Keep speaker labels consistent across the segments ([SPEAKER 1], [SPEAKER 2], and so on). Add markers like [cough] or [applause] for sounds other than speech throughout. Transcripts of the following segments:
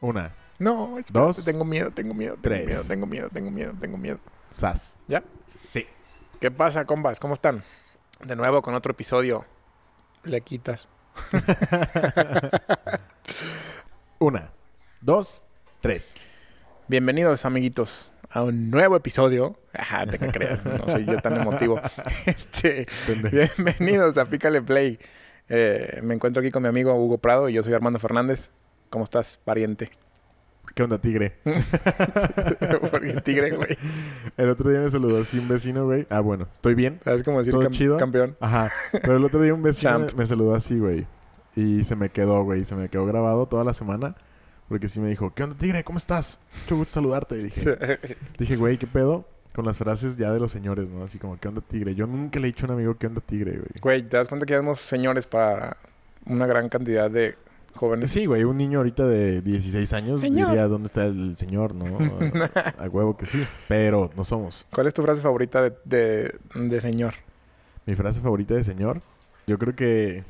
[SPEAKER 1] Una.
[SPEAKER 2] No, espérate,
[SPEAKER 1] Dos.
[SPEAKER 2] Tengo miedo, tengo miedo, tengo
[SPEAKER 1] Tres.
[SPEAKER 2] miedo, tengo miedo, tengo miedo, tengo miedo.
[SPEAKER 1] Sas.
[SPEAKER 2] ¿Ya?
[SPEAKER 1] Sí.
[SPEAKER 2] ¿Qué pasa, combas? ¿Cómo están? De nuevo con otro episodio. Le quitas. [laughs]
[SPEAKER 1] Una. Dos. Tres.
[SPEAKER 2] Bienvenidos, amiguitos, a un nuevo episodio. Ajá, te que creas, no soy yo tan emotivo. [laughs] Este, bienvenidos a Pícale Play. Eh, me encuentro aquí con mi amigo Hugo Prado y yo soy Armando Fernández. ¿Cómo estás, pariente?
[SPEAKER 1] ¿Qué onda, tigre? [laughs]
[SPEAKER 2] Porque tigre, güey.
[SPEAKER 1] El otro día me saludó así un vecino, güey. Ah, bueno. Estoy bien.
[SPEAKER 2] ¿Sabes cómo decir
[SPEAKER 1] ¿Todo
[SPEAKER 2] cam-
[SPEAKER 1] chido?
[SPEAKER 2] campeón?
[SPEAKER 1] Ajá. Pero el otro día un vecino me, saludó así, güey. Y se me quedó, güey. Se me quedó grabado toda la semana. Porque sí me dijo, ¿qué onda, tigre? ¿Cómo estás? Mucho gusto saludarte. Y dije, [laughs] dije, güey, ¿qué pedo? Con las frases ya de los señores, ¿no? Así como, ¿qué onda, tigre? Yo nunca le he dicho a un amigo, ¿qué onda, tigre, güey?
[SPEAKER 2] Güey, ¿te das cuenta que ya somos señores para una gran cantidad de jóvenes?
[SPEAKER 1] Sí, güey, un niño ahorita de 16 años
[SPEAKER 2] Señor.
[SPEAKER 1] diría dónde está el señor, ¿no? [laughs] A, a huevo que sí, pero no somos.
[SPEAKER 2] ¿Cuál es tu frase favorita de, de, de señor?
[SPEAKER 1] Mi frase favorita de señor, yo creo que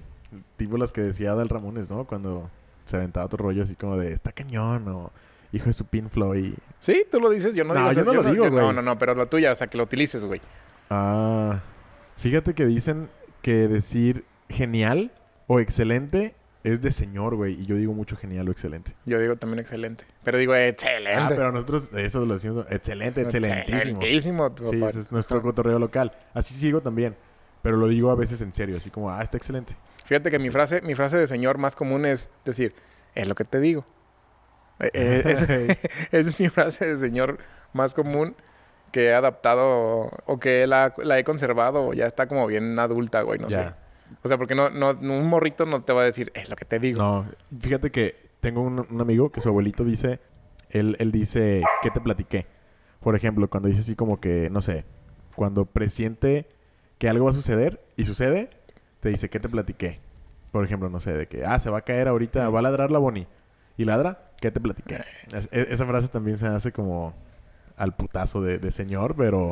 [SPEAKER 1] tipo las que decía Adal Ramones, ¿no? Cuando se aventaba otro rollo así como de, está cañón o hijo de su Pin Floyd.
[SPEAKER 2] Sí, tú lo dices, yo no,
[SPEAKER 1] No,
[SPEAKER 2] digo
[SPEAKER 1] yo no lo digo,
[SPEAKER 2] yo-
[SPEAKER 1] güey.
[SPEAKER 2] No, no, no, pero la tuya, o sea, que lo utilices, güey.
[SPEAKER 1] Ah, fíjate que dicen que decir genial o excelente es de señor, güey. Y yo digo mucho genial o excelente.
[SPEAKER 2] Yo digo también excelente. Pero digo excelente.
[SPEAKER 1] Ah, pero nosotros eso lo decimos excelente, excelentísimo.
[SPEAKER 2] Excelentísimo, tu
[SPEAKER 1] Sí,
[SPEAKER 2] papá.
[SPEAKER 1] ese es nuestro cotorreo local. Así sigo también. Pero lo digo a veces en serio, así como, ah, está excelente.
[SPEAKER 2] Fíjate que mi frase, mi frase de señor más común es decir, es lo que te digo. Eh, eh, [laughs] [laughs] esa es mi frase de señor más común que he adaptado o que la, la he conservado o ya está como bien adulta, güey, no
[SPEAKER 1] ya.
[SPEAKER 2] sé. O sea, porque no, no, un morrito no te va a decir, es lo que te digo.
[SPEAKER 1] No, fíjate que tengo un, un amigo que su abuelito dice, él, él dice, ¿qué te platiqué? Por ejemplo, cuando dice así como que, no sé, cuando presiente que algo va a suceder y sucede, te dice, ¿qué te platiqué? Por ejemplo, no sé, de que, ah, se va a caer ahorita, va a ladrar la Bonnie. ¿Y ladra? ¿Qué te platiqué? Es- e- esa frase también se hace como al putazo de, de señor, pero...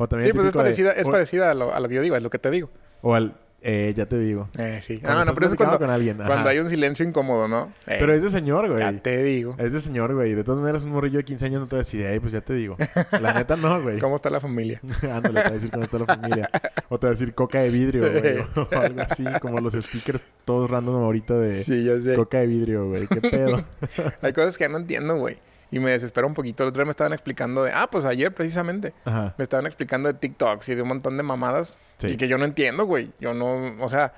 [SPEAKER 1] O también
[SPEAKER 2] Sí, pues es
[SPEAKER 1] de-
[SPEAKER 2] parecida, es
[SPEAKER 1] o-
[SPEAKER 2] parecida a lo, a lo que yo digo, es lo que te digo.
[SPEAKER 1] O al, eh, ya te digo.
[SPEAKER 2] Eh, sí.
[SPEAKER 1] Cuando
[SPEAKER 2] Ah, no, pero eso es
[SPEAKER 1] platicando
[SPEAKER 2] cuando,
[SPEAKER 1] con alguien. ajá.
[SPEAKER 2] cuando hay un silencio incómodo, ¿no? Eh,
[SPEAKER 1] Pero es de señor, güey.
[SPEAKER 2] Ya te digo.
[SPEAKER 1] Es de señor, güey. De todas maneras, un morrillo de 15 años no te va a decir, ay, pues ya te digo. La neta no, güey. [laughs]
[SPEAKER 2] ¿Cómo está la familia? [laughs]
[SPEAKER 1] Ándale, te va a decir cómo está la familia. O te va a decir coca de vidrio, güey. O algo así, como los stickers todos random ahorita de
[SPEAKER 2] Sí, ya sé.
[SPEAKER 1] coca de vidrio, güey. ¿Qué pedo? [laughs]
[SPEAKER 2] Hay cosas que no entiendo, güey. Y me desespera un poquito. El otro día me estaban explicando de... Ah, pues ayer precisamente.
[SPEAKER 1] Ajá.
[SPEAKER 2] Me estaban explicando de TikToks y de un montón de mamadas.
[SPEAKER 1] Sí.
[SPEAKER 2] Y que yo no entiendo, güey. Yo no... O sea...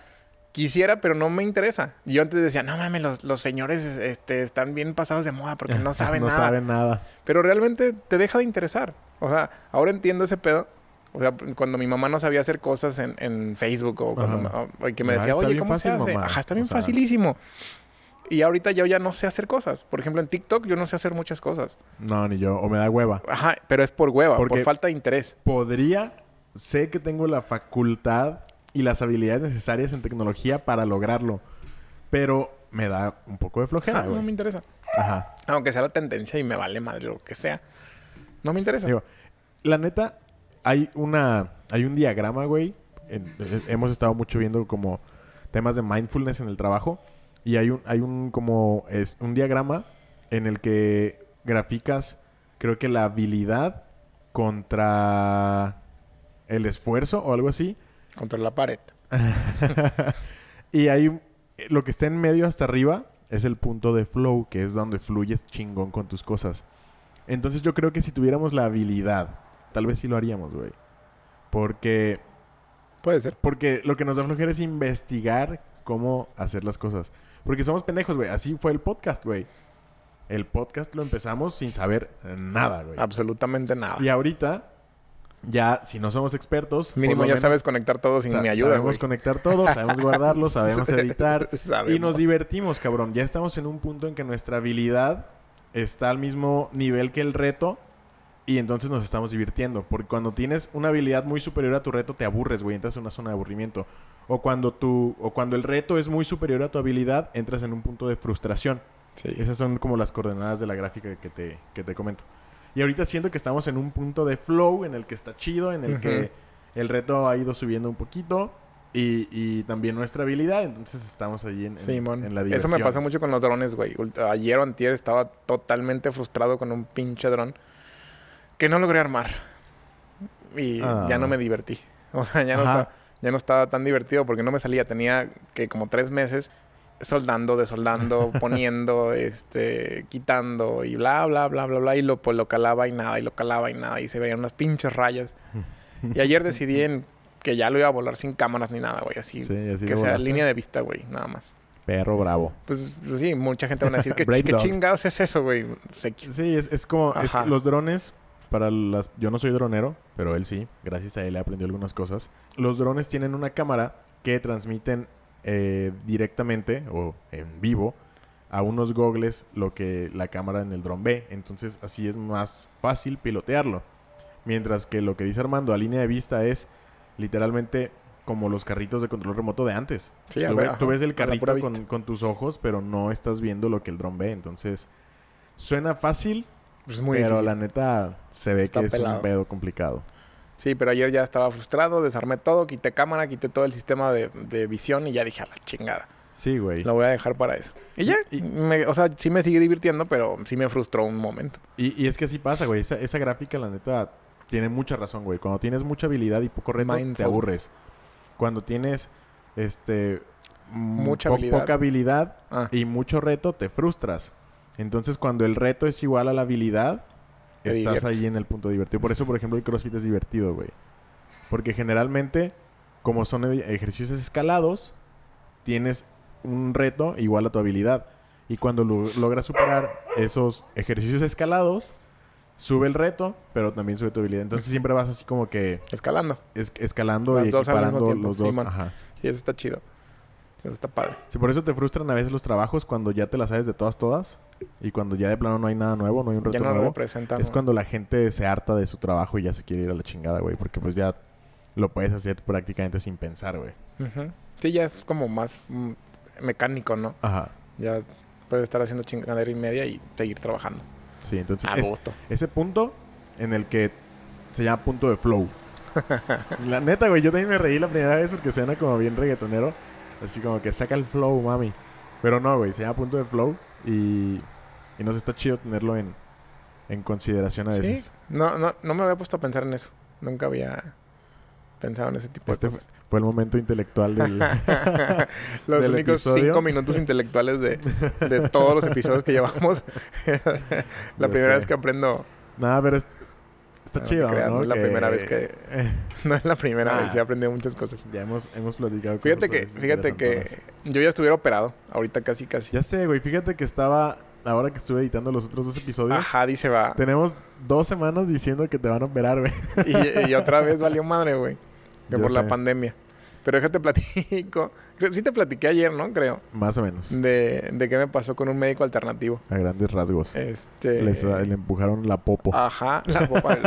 [SPEAKER 2] Quisiera, pero no me interesa. Yo antes decía, no mames, los, los señores este, están bien pasados de moda porque no [laughs] saben
[SPEAKER 1] no
[SPEAKER 2] nada.
[SPEAKER 1] saben nada.
[SPEAKER 2] Pero realmente te deja de interesar. O sea, ahora entiendo ese pedo. O sea, cuando mi mamá no sabía hacer cosas en, en Facebook o, cuando o- que me decía, oye, ¿cómo
[SPEAKER 1] fácil,
[SPEAKER 2] se hace?
[SPEAKER 1] mamá.
[SPEAKER 2] Ajá, está
[SPEAKER 1] O
[SPEAKER 2] bien
[SPEAKER 1] sea-
[SPEAKER 2] facilísimo. Y ahorita yo ya no sé hacer cosas. Por ejemplo, en TikTok yo no sé hacer muchas cosas.
[SPEAKER 1] No, ni yo. O me da hueva.
[SPEAKER 2] Ajá, pero es por hueva, por
[SPEAKER 1] Porque-
[SPEAKER 2] falta de interés.
[SPEAKER 1] Podría... Sé que tengo la facultad y las habilidades necesarias en tecnología para lograrlo. Pero me da un poco de flojera,
[SPEAKER 2] Ajá, no me interesa.
[SPEAKER 1] Ajá.
[SPEAKER 2] Aunque sea la tendencia y me vale madre lo que sea. No me interesa.
[SPEAKER 1] Digo, la neta, hay una... Hay un diagrama, güey. En- eh, hemos estado mucho viendo como temas de mindfulness en el trabajo. Y hay un, hay un como... Es un diagrama en el que graficas, creo que la habilidad contra el esfuerzo o algo así.
[SPEAKER 2] Contra la pared. [laughs]
[SPEAKER 1] y hay un- lo que está en medio hasta arriba es el punto de flow, que es donde fluyes chingón con tus cosas. Entonces yo creo que si tuviéramos la habilidad, tal vez sí lo haríamos, güey. Porque
[SPEAKER 2] Puede ser.
[SPEAKER 1] porque lo que nos da flojera es investigar cómo hacer las cosas. Porque somos pendejos, güey. Así fue el podcast, güey. El podcast lo empezamos sin saber nada, güey.
[SPEAKER 2] Absolutamente nada.
[SPEAKER 1] Y ahorita, ya si no somos expertos,
[SPEAKER 2] Mínimo ya
[SPEAKER 1] menos
[SPEAKER 2] sabes conectar todo sin mi ayuda,
[SPEAKER 1] Sabemos
[SPEAKER 2] güey.
[SPEAKER 1] conectar todo, sabemos guardarlo, [laughs] sabemos editar. Y nos divertimos, cabrón. Ya estamos en un punto en que nuestra habilidad está al mismo nivel que el reto. Y entonces nos estamos divirtiendo. Porque cuando tienes una habilidad muy superior a tu reto, te aburres, güey. Entras en una zona de aburrimiento. O cuando, tu, o cuando el reto es muy superior a tu habilidad, entras en un punto de frustración.
[SPEAKER 2] Sí.
[SPEAKER 1] Esas son como las coordenadas de la gráfica que te, que te comento. Y ahorita siento que estamos en un punto de flow en el que está chido, en el que el reto ha ido subiendo un poquito. Y, y también nuestra habilidad, entonces estamos allí en, en-
[SPEAKER 2] Simón.
[SPEAKER 1] en la
[SPEAKER 2] Eso
[SPEAKER 1] diversión.
[SPEAKER 2] me pasó mucho con los drones, güey. Ayer o antier estaba totalmente frustrado con un pinche dron que no logré armar. Y ya
[SPEAKER 1] Ah.
[SPEAKER 2] no me divertí. [laughs] O sea, ya no,
[SPEAKER 1] Ajá.
[SPEAKER 2] Ya no estaba tan divertido porque no me salía. Tenía que como tres meses soldando, desoldando, [laughs] poniendo, este, quitando y bla, bla, bla, bla, bla. Y lo, pues, lo calaba y nada, y lo calaba y nada. Y se veían unas pinches rayas. Y ayer decidí en que ya lo iba a volar sin cámaras ni nada, güey. Así,
[SPEAKER 1] Sí, así
[SPEAKER 2] que sea línea de vista, güey, nada más.
[SPEAKER 1] Perro bravo.
[SPEAKER 2] Pues, pues sí, mucha gente va a decir, [laughs] ¿qué, qué chingados es eso, güey?
[SPEAKER 1] Sí, es, es como... es que
[SPEAKER 2] Ajá.
[SPEAKER 1] los drones, para las... Yo no soy dronero, pero él sí. Gracias a él he aprendido algunas cosas. Los drones tienen una cámara que transmiten eh, directamente o en vivo a unos gogles lo que la cámara en el dron ve. Entonces así es más fácil pilotearlo. Mientras que lo que dice Armando a línea de vista es literalmente como los carritos de control remoto de antes.
[SPEAKER 2] Sí,
[SPEAKER 1] tú,
[SPEAKER 2] ver,
[SPEAKER 1] tú ves el carrito con, con tus ojos, pero no estás viendo lo que el dron ve. Entonces, suena fácil,
[SPEAKER 2] es muy
[SPEAKER 1] pero
[SPEAKER 2] difícil.
[SPEAKER 1] la neta se ve
[SPEAKER 2] Está
[SPEAKER 1] que es
[SPEAKER 2] pelado.
[SPEAKER 1] un pedo complicado.
[SPEAKER 2] Sí, pero ayer ya estaba frustrado, desarmé todo, quité cámara, quité todo el sistema de, de visión y ya dije, a la chingada.
[SPEAKER 1] Sí, güey.
[SPEAKER 2] Lo voy a dejar para eso. Y ya,
[SPEAKER 1] Y-
[SPEAKER 2] me- o sea, sí me sigue divirtiendo, pero sí me frustró un momento.
[SPEAKER 1] Y, y es que así pasa, güey. Esa, esa gráfica, la neta, tiene mucha razón, güey. Cuando tienes mucha habilidad y poco reto, te aburres. Cuando tienes, este... mm,
[SPEAKER 2] Mucha
[SPEAKER 1] po-
[SPEAKER 2] habilidad.
[SPEAKER 1] Poca habilidad
[SPEAKER 2] Ah,
[SPEAKER 1] y mucho reto, te frustras. Entonces, cuando el reto es igual a la habilidad,
[SPEAKER 2] Te
[SPEAKER 1] estás
[SPEAKER 2] diviertes.
[SPEAKER 1] ahí en el punto divertido. Por eso, por ejemplo, el CrossFit es divertido, güey. Porque generalmente, como son ed- ejercicios escalados, tienes un reto igual a tu habilidad. Y cuando lo- logras superar esos ejercicios escalados, sube el reto, pero también sube tu habilidad. Entonces siempre vas así como que
[SPEAKER 2] escalando.
[SPEAKER 1] es- escalando
[SPEAKER 2] Las
[SPEAKER 1] y
[SPEAKER 2] dos al mismo
[SPEAKER 1] equiparando
[SPEAKER 2] tiempo,
[SPEAKER 1] los dos.
[SPEAKER 2] Simón.
[SPEAKER 1] Ajá.
[SPEAKER 2] Sí, eso está chido. Eso está padre.
[SPEAKER 1] Sí, por eso te frustran a veces los trabajos cuando ya te las sabes de todas, todas. Y cuando ya de plano no hay nada nuevo, no hay un reto
[SPEAKER 2] Ya no lo
[SPEAKER 1] nuevo. Es cuando la gente se harta de su trabajo y ya se quiere ir a la chingada, güey. Porque pues ya lo puedes hacer prácticamente sin pensar, güey.
[SPEAKER 2] Ujú. Sí, ya es como más mm, mecánico, ¿no?
[SPEAKER 1] Ajá.
[SPEAKER 2] Ya puedes estar haciendo chingadera y media y seguir trabajando.
[SPEAKER 1] Sí, entonces
[SPEAKER 2] A
[SPEAKER 1] es-
[SPEAKER 2] gusto.
[SPEAKER 1] ese punto en el que se llama punto de flow. [laughs] la neta, güey, yo también me reí la primera vez porque suena como bien reggaetonero. Así como que saca el flow, mami. Pero no, güey, se llama punto de flow y, y nos está chido tenerlo en, en consideración a
[SPEAKER 2] Sí,
[SPEAKER 1] veces.
[SPEAKER 2] no, no, no me había puesto a pensar en eso. Nunca había pensado en ese tipo
[SPEAKER 1] Este
[SPEAKER 2] de
[SPEAKER 1] fue,
[SPEAKER 2] cosas.
[SPEAKER 1] fue el momento intelectual del... [laughs]
[SPEAKER 2] los
[SPEAKER 1] del
[SPEAKER 2] únicos
[SPEAKER 1] episodio.
[SPEAKER 2] cinco minutos intelectuales de, de todos los episodios que llevamos. [laughs] la primera
[SPEAKER 1] sé.
[SPEAKER 2] vez que aprendo.
[SPEAKER 1] Nada, pero es- está
[SPEAKER 2] No
[SPEAKER 1] chido,
[SPEAKER 2] creas,
[SPEAKER 1] ¿no?
[SPEAKER 2] no es la primera vez que- [laughs] No es la primera
[SPEAKER 1] Ah.
[SPEAKER 2] vez, he aprendido muchas cosas.
[SPEAKER 1] ya hemos, hemos platicado
[SPEAKER 2] Fíjate
[SPEAKER 1] cosas
[SPEAKER 2] que, fíjate que yo ya estuviera operado. Ahorita casi, casi.
[SPEAKER 1] Ya sé, güey. Fíjate que estaba... Ahora que estuve editando los otros dos episodios...
[SPEAKER 2] Ajá, dice va.
[SPEAKER 1] Tenemos dos semanas diciendo que te van a operar, güey.
[SPEAKER 2] Y, y otra vez valió madre, güey. Que [laughs]
[SPEAKER 1] Ya
[SPEAKER 2] por la pandemia. Pero déjate platico. Sí te platiqué ayer, ¿no? Creo.
[SPEAKER 1] Más o menos.
[SPEAKER 2] De, de qué me pasó con un médico alternativo.
[SPEAKER 1] A grandes rasgos.
[SPEAKER 2] Este.
[SPEAKER 1] Les- le empujaron la popo.
[SPEAKER 2] Ajá, la popa.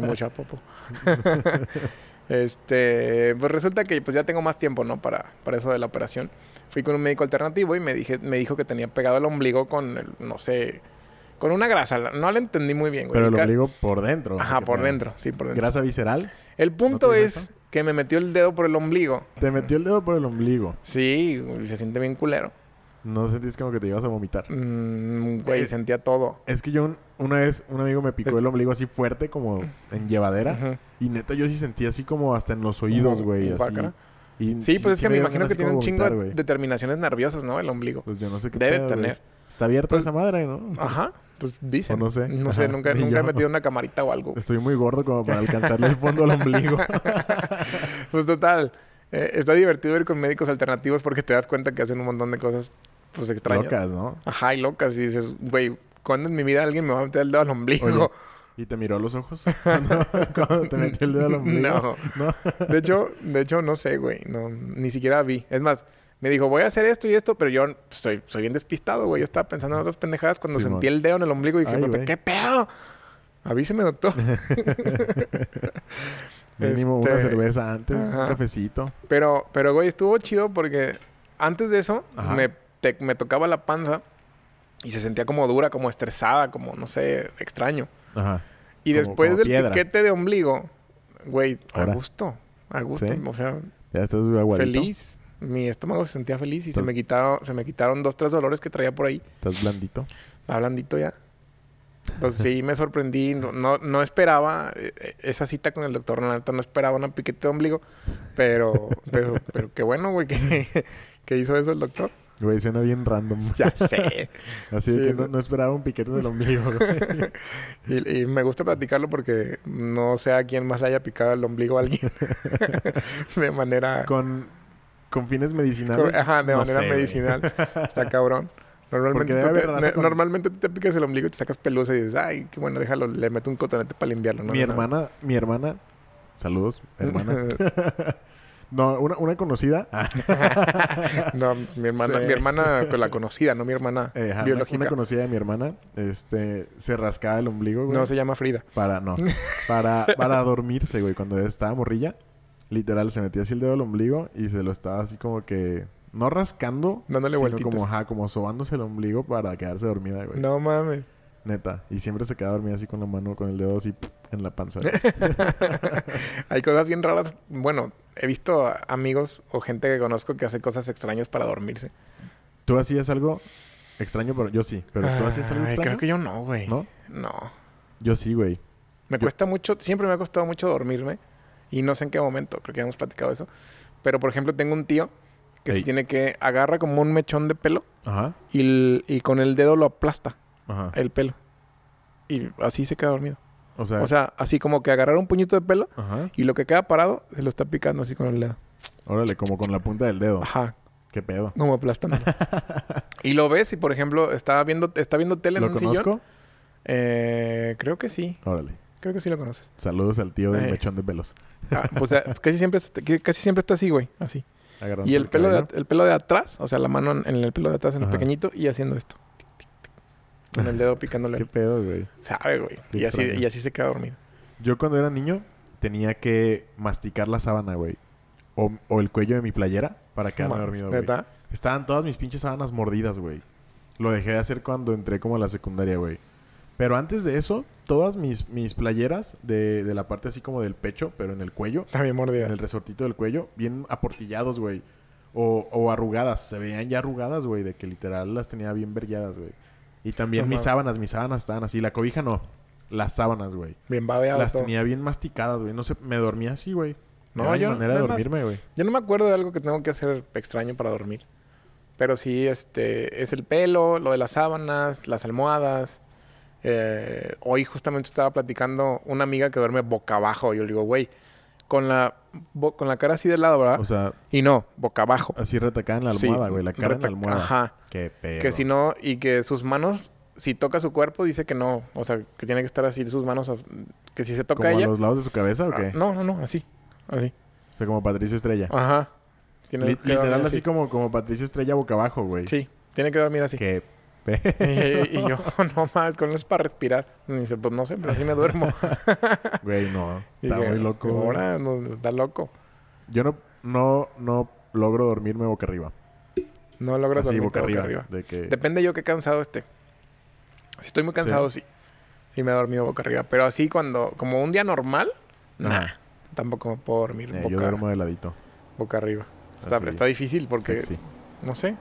[SPEAKER 2] mucha popo. [laughs] este, pues resulta que pues ya tengo más tiempo, ¿no? Para, para eso de la operación. Fui con un médico alternativo y me dije, me dijo que tenía pegado el ombligo con el, no sé, con una grasa. No la entendí muy bien, güey.
[SPEAKER 1] Pero el ombligo por dentro.
[SPEAKER 2] Ajá,
[SPEAKER 1] ¿Qué
[SPEAKER 2] por dentro, sí, por dentro.
[SPEAKER 1] Grasa visceral.
[SPEAKER 2] El punto
[SPEAKER 1] ¿No te
[SPEAKER 2] es? Que me metió el dedo por el ombligo.
[SPEAKER 1] Te metió el dedo por el ombligo.
[SPEAKER 2] Sí, y se siente bien culero.
[SPEAKER 1] No sentís como que te ibas a vomitar.
[SPEAKER 2] Mm, güey, sentía todo.
[SPEAKER 1] Es que yo un- una vez, un amigo me picó
[SPEAKER 2] Es-
[SPEAKER 1] el ombligo así fuerte, como en llevadera. Y neta, yo sí sentí así como hasta en los oídos,
[SPEAKER 2] Como
[SPEAKER 1] güey. Así. Y
[SPEAKER 2] Sí, pues es que me imagino que tiene un chingo
[SPEAKER 1] vomitar,
[SPEAKER 2] de,
[SPEAKER 1] güey.
[SPEAKER 2] de terminaciones nerviosas, ¿no? El ombligo.
[SPEAKER 1] Pues yo no sé qué
[SPEAKER 2] Debe
[SPEAKER 1] pedo, güey.
[SPEAKER 2] tener.
[SPEAKER 1] Está abierta
[SPEAKER 2] Pues-
[SPEAKER 1] esa madre, ¿no?
[SPEAKER 2] Ajá, pues dicen.
[SPEAKER 1] O no sé.
[SPEAKER 2] No sé,
[SPEAKER 1] Ajá,
[SPEAKER 2] nunca, [laughs] nunca he metido una camarita o algo.
[SPEAKER 1] Estoy muy gordo como para alcanzarle el fondo al ombligo. [laughs]
[SPEAKER 2] Pues total, eh, está divertido ir con médicos alternativos porque te das cuenta que hacen un montón de cosas pues extrañas.
[SPEAKER 1] Locas, ¿no?
[SPEAKER 2] Ajá, y locas. Y dices, güey, ¿cuándo en mi vida alguien me va a meter el dedo al ombligo?
[SPEAKER 1] Oye, ¿Y te miró a los ojos [laughs] cuando, cuando te metió el dedo al ombligo?
[SPEAKER 2] No.
[SPEAKER 1] ¿No?
[SPEAKER 2] De hecho, de hecho, no sé, güey. No, ni siquiera vi. Es más, me dijo, voy a hacer esto y esto, pero yo soy, soy bien despistado, güey. Yo estaba pensando en otras pendejadas cuando sentí el dedo en el ombligo y dije,
[SPEAKER 1] Ay,
[SPEAKER 2] "¿Pero
[SPEAKER 1] güey.
[SPEAKER 2] ¿qué pedo? Avíseme, doctor. [laughs]
[SPEAKER 1] Mínimo una
[SPEAKER 2] Este,
[SPEAKER 1] cerveza antes,
[SPEAKER 2] ajá.
[SPEAKER 1] un cafecito.
[SPEAKER 2] Pero, pero, güey, estuvo chido porque antes de eso me, te- me tocaba la panza y se sentía como dura, como estresada, como, no sé, extraño.
[SPEAKER 1] Ajá.
[SPEAKER 2] Y
[SPEAKER 1] Como-
[SPEAKER 2] después
[SPEAKER 1] como
[SPEAKER 2] del
[SPEAKER 1] piedra.
[SPEAKER 2] piquete de ombligo, güey, a gusto. A gusto.
[SPEAKER 1] ¿Sí?
[SPEAKER 2] O sea,
[SPEAKER 1] Ya estás aguadito.
[SPEAKER 2] Feliz. Mi estómago se sentía feliz y se me quitaron, se me quitaron dos, tres dolores que traía por ahí.
[SPEAKER 1] Estás blandito.
[SPEAKER 2] Estaba blandito ya. Entonces [laughs] sí me sorprendí. No, no, esperaba eh, eh, esa cita con el doctor. Neta no esperaba una piquete de ombligo. Pero, [laughs] pero, pero qué bueno, güey, que, [laughs] que hizo eso el doctor.
[SPEAKER 1] Güey, suena bien random.
[SPEAKER 2] Ya sé.
[SPEAKER 1] Así de
[SPEAKER 2] Sí,
[SPEAKER 1] que no, no esperaba un piquete del ombligo, güey.
[SPEAKER 2] Y, y me gusta platicarlo porque no sé a quién más le haya picado el ombligo a alguien. de manera...
[SPEAKER 1] con, con fines medicinales.
[SPEAKER 2] Ajá, de
[SPEAKER 1] no
[SPEAKER 2] manera
[SPEAKER 1] sé, güey.
[SPEAKER 2] medicinal. Está cabrón. [laughs] Normalmente, tú te, ne-
[SPEAKER 1] con-
[SPEAKER 2] normalmente tú te picas el ombligo y te sacas pelusa y dices, ay, qué bueno, déjalo, le meto un cotonete para limpiarlo. ¿no?
[SPEAKER 1] mi hermana, mi hermana, saludos, hermana. [laughs] no, una, una conocida. [laughs]
[SPEAKER 2] no, mi hermana,
[SPEAKER 1] Sí.
[SPEAKER 2] mi hermana con la conocida, no mi hermana
[SPEAKER 1] eh, ajá, una,
[SPEAKER 2] biológica.
[SPEAKER 1] una conocida de mi hermana, este, se rascaba el ombligo, güey.
[SPEAKER 2] no se llama Frida.
[SPEAKER 1] Para, no. Para, para dormirse, güey. Cuando estaba morrilla, literal, se metía así el dedo al ombligo y se lo estaba así como que... No rascando,
[SPEAKER 2] Dándole
[SPEAKER 1] sino
[SPEAKER 2] vueltitas.
[SPEAKER 1] como, ajá, como sobándose el ombligo para quedarse dormida, güey.
[SPEAKER 2] No mames.
[SPEAKER 1] Neta. Y siempre se quedaba dormida así con la mano, con el dedo así en la panza. [laughs]
[SPEAKER 2] Hay cosas bien raras. Bueno, he visto amigos o gente que conozco que hace cosas extrañas para dormirse.
[SPEAKER 1] ¿Tú hacías algo extraño? Pero yo sí. ¿Pero tú hacías algo extraño?
[SPEAKER 2] Creo que yo no, güey.
[SPEAKER 1] ¿No?
[SPEAKER 2] No.
[SPEAKER 1] Yo sí, güey.
[SPEAKER 2] Me
[SPEAKER 1] Yo-
[SPEAKER 2] cuesta mucho, siempre me ha costado mucho dormirme. Y no sé en qué momento, creo que ya hemos platicado eso. Pero, por ejemplo, tengo un tío que
[SPEAKER 1] Ey.
[SPEAKER 2] si tiene que agarra como un mechón de pelo
[SPEAKER 1] Ajá.
[SPEAKER 2] y, el- y con el dedo lo aplasta
[SPEAKER 1] Ajá.
[SPEAKER 2] el pelo. Y así se queda dormido.
[SPEAKER 1] O sea...
[SPEAKER 2] O sea, así como que agarrar un puñito de pelo
[SPEAKER 1] Ajá.
[SPEAKER 2] y lo que queda parado se lo está picando así con el dedo.
[SPEAKER 1] Órale, como con la punta del dedo.
[SPEAKER 2] Ajá,
[SPEAKER 1] Qué pedo.
[SPEAKER 2] como aplastando. [laughs] y lo ves y, por ejemplo, está viendo, está viendo tele en
[SPEAKER 1] ¿Lo
[SPEAKER 2] un
[SPEAKER 1] conozco?
[SPEAKER 2] sillón. Eh, creo que sí.
[SPEAKER 1] Órale.
[SPEAKER 2] Creo que sí lo conoces.
[SPEAKER 1] Saludos al tío del
[SPEAKER 2] Eh.
[SPEAKER 1] mechón de pelos.
[SPEAKER 2] Ah, pues eh, [laughs] casi siempre casi siempre está así, güey, así. Y el pelo, de, el pelo de atrás, o sea, la mano en, el pelo de atrás, en el pequeñito, y haciendo esto. Con el dedo picándole.
[SPEAKER 1] Qué pedo, güey.
[SPEAKER 2] Sabe, güey. Y así, y así se queda dormido.
[SPEAKER 1] Yo cuando era niño tenía que masticar la sábana, güey. O, o el cuello de mi playera para quedarme dormido, güey. Estaban todas mis pinches sábanas mordidas, güey. Lo dejé de hacer cuando entré como a la secundaria, güey. Pero antes de eso, todas mis, mis playeras de, de la parte así como del pecho, pero en el cuello,
[SPEAKER 2] Está bien mordida.
[SPEAKER 1] en el resortito del cuello, bien aportillados, güey. O, o arrugadas, se veían ya arrugadas, güey, de que literal las tenía bien vergueadas, güey. Y también
[SPEAKER 2] No
[SPEAKER 1] mis sábanas, mis sábanas estaban así. La cobija no, las sábanas, güey.
[SPEAKER 2] Bien babeado
[SPEAKER 1] Las
[SPEAKER 2] todo.
[SPEAKER 1] tenía bien masticadas, güey. No sé, me dormía así, güey.
[SPEAKER 2] No, yo-
[SPEAKER 1] manera de dormirme, güey.
[SPEAKER 2] Yo no me acuerdo de algo que tengo que hacer extraño para dormir. Pero sí, este, es el pelo, lo de las sábanas, las almohadas. Eh, hoy justamente estaba platicando una amiga que duerme boca abajo. Yo le digo, güey, con la, con la cara así de lado, ¿verdad?
[SPEAKER 1] O sea,
[SPEAKER 2] y no, boca abajo.
[SPEAKER 1] así retacada en la almohada, güey. La cara en la almohada.
[SPEAKER 2] Ajá.
[SPEAKER 1] Qué pedo.
[SPEAKER 2] Que si no, y que sus manos, si toca su cuerpo, dice que no. O sea, que tiene que estar así sus manos. a- Que si se toca
[SPEAKER 1] ¿Como a
[SPEAKER 2] ella.
[SPEAKER 1] los lados de su cabeza o
[SPEAKER 2] ah,
[SPEAKER 1] qué?
[SPEAKER 2] no, no, no, así. Así.
[SPEAKER 1] O sea, como Patricio Estrella.
[SPEAKER 2] Ajá. Tiene
[SPEAKER 1] Li- literal así como, como Patricio Estrella boca abajo, güey.
[SPEAKER 2] Sí, tiene que dormir así.
[SPEAKER 1] Qué
[SPEAKER 2] Y, [laughs] y yo, [laughs] no más, con eso es para respirar. Y dice, pues no sé, pero así me duermo. [laughs]
[SPEAKER 1] Güey, no. Está muy loco.
[SPEAKER 2] Ahora, no, está loco.
[SPEAKER 1] Yo no, no, no logro dormirme boca arriba.
[SPEAKER 2] No logras
[SPEAKER 1] Así,
[SPEAKER 2] dormirte
[SPEAKER 1] boca,
[SPEAKER 2] boca
[SPEAKER 1] arriba.
[SPEAKER 2] arriba.
[SPEAKER 1] De que...
[SPEAKER 2] Depende yo qué cansado esté. Si estoy muy cansado, sí. Sí, me he dormido boca arriba. Pero así cuando, como un día normal, nah. Tampoco me puedo dormir
[SPEAKER 1] Eh,
[SPEAKER 2] boca,
[SPEAKER 1] yo duermo de ladito.
[SPEAKER 2] boca arriba. Está, está difícil porque, no sé.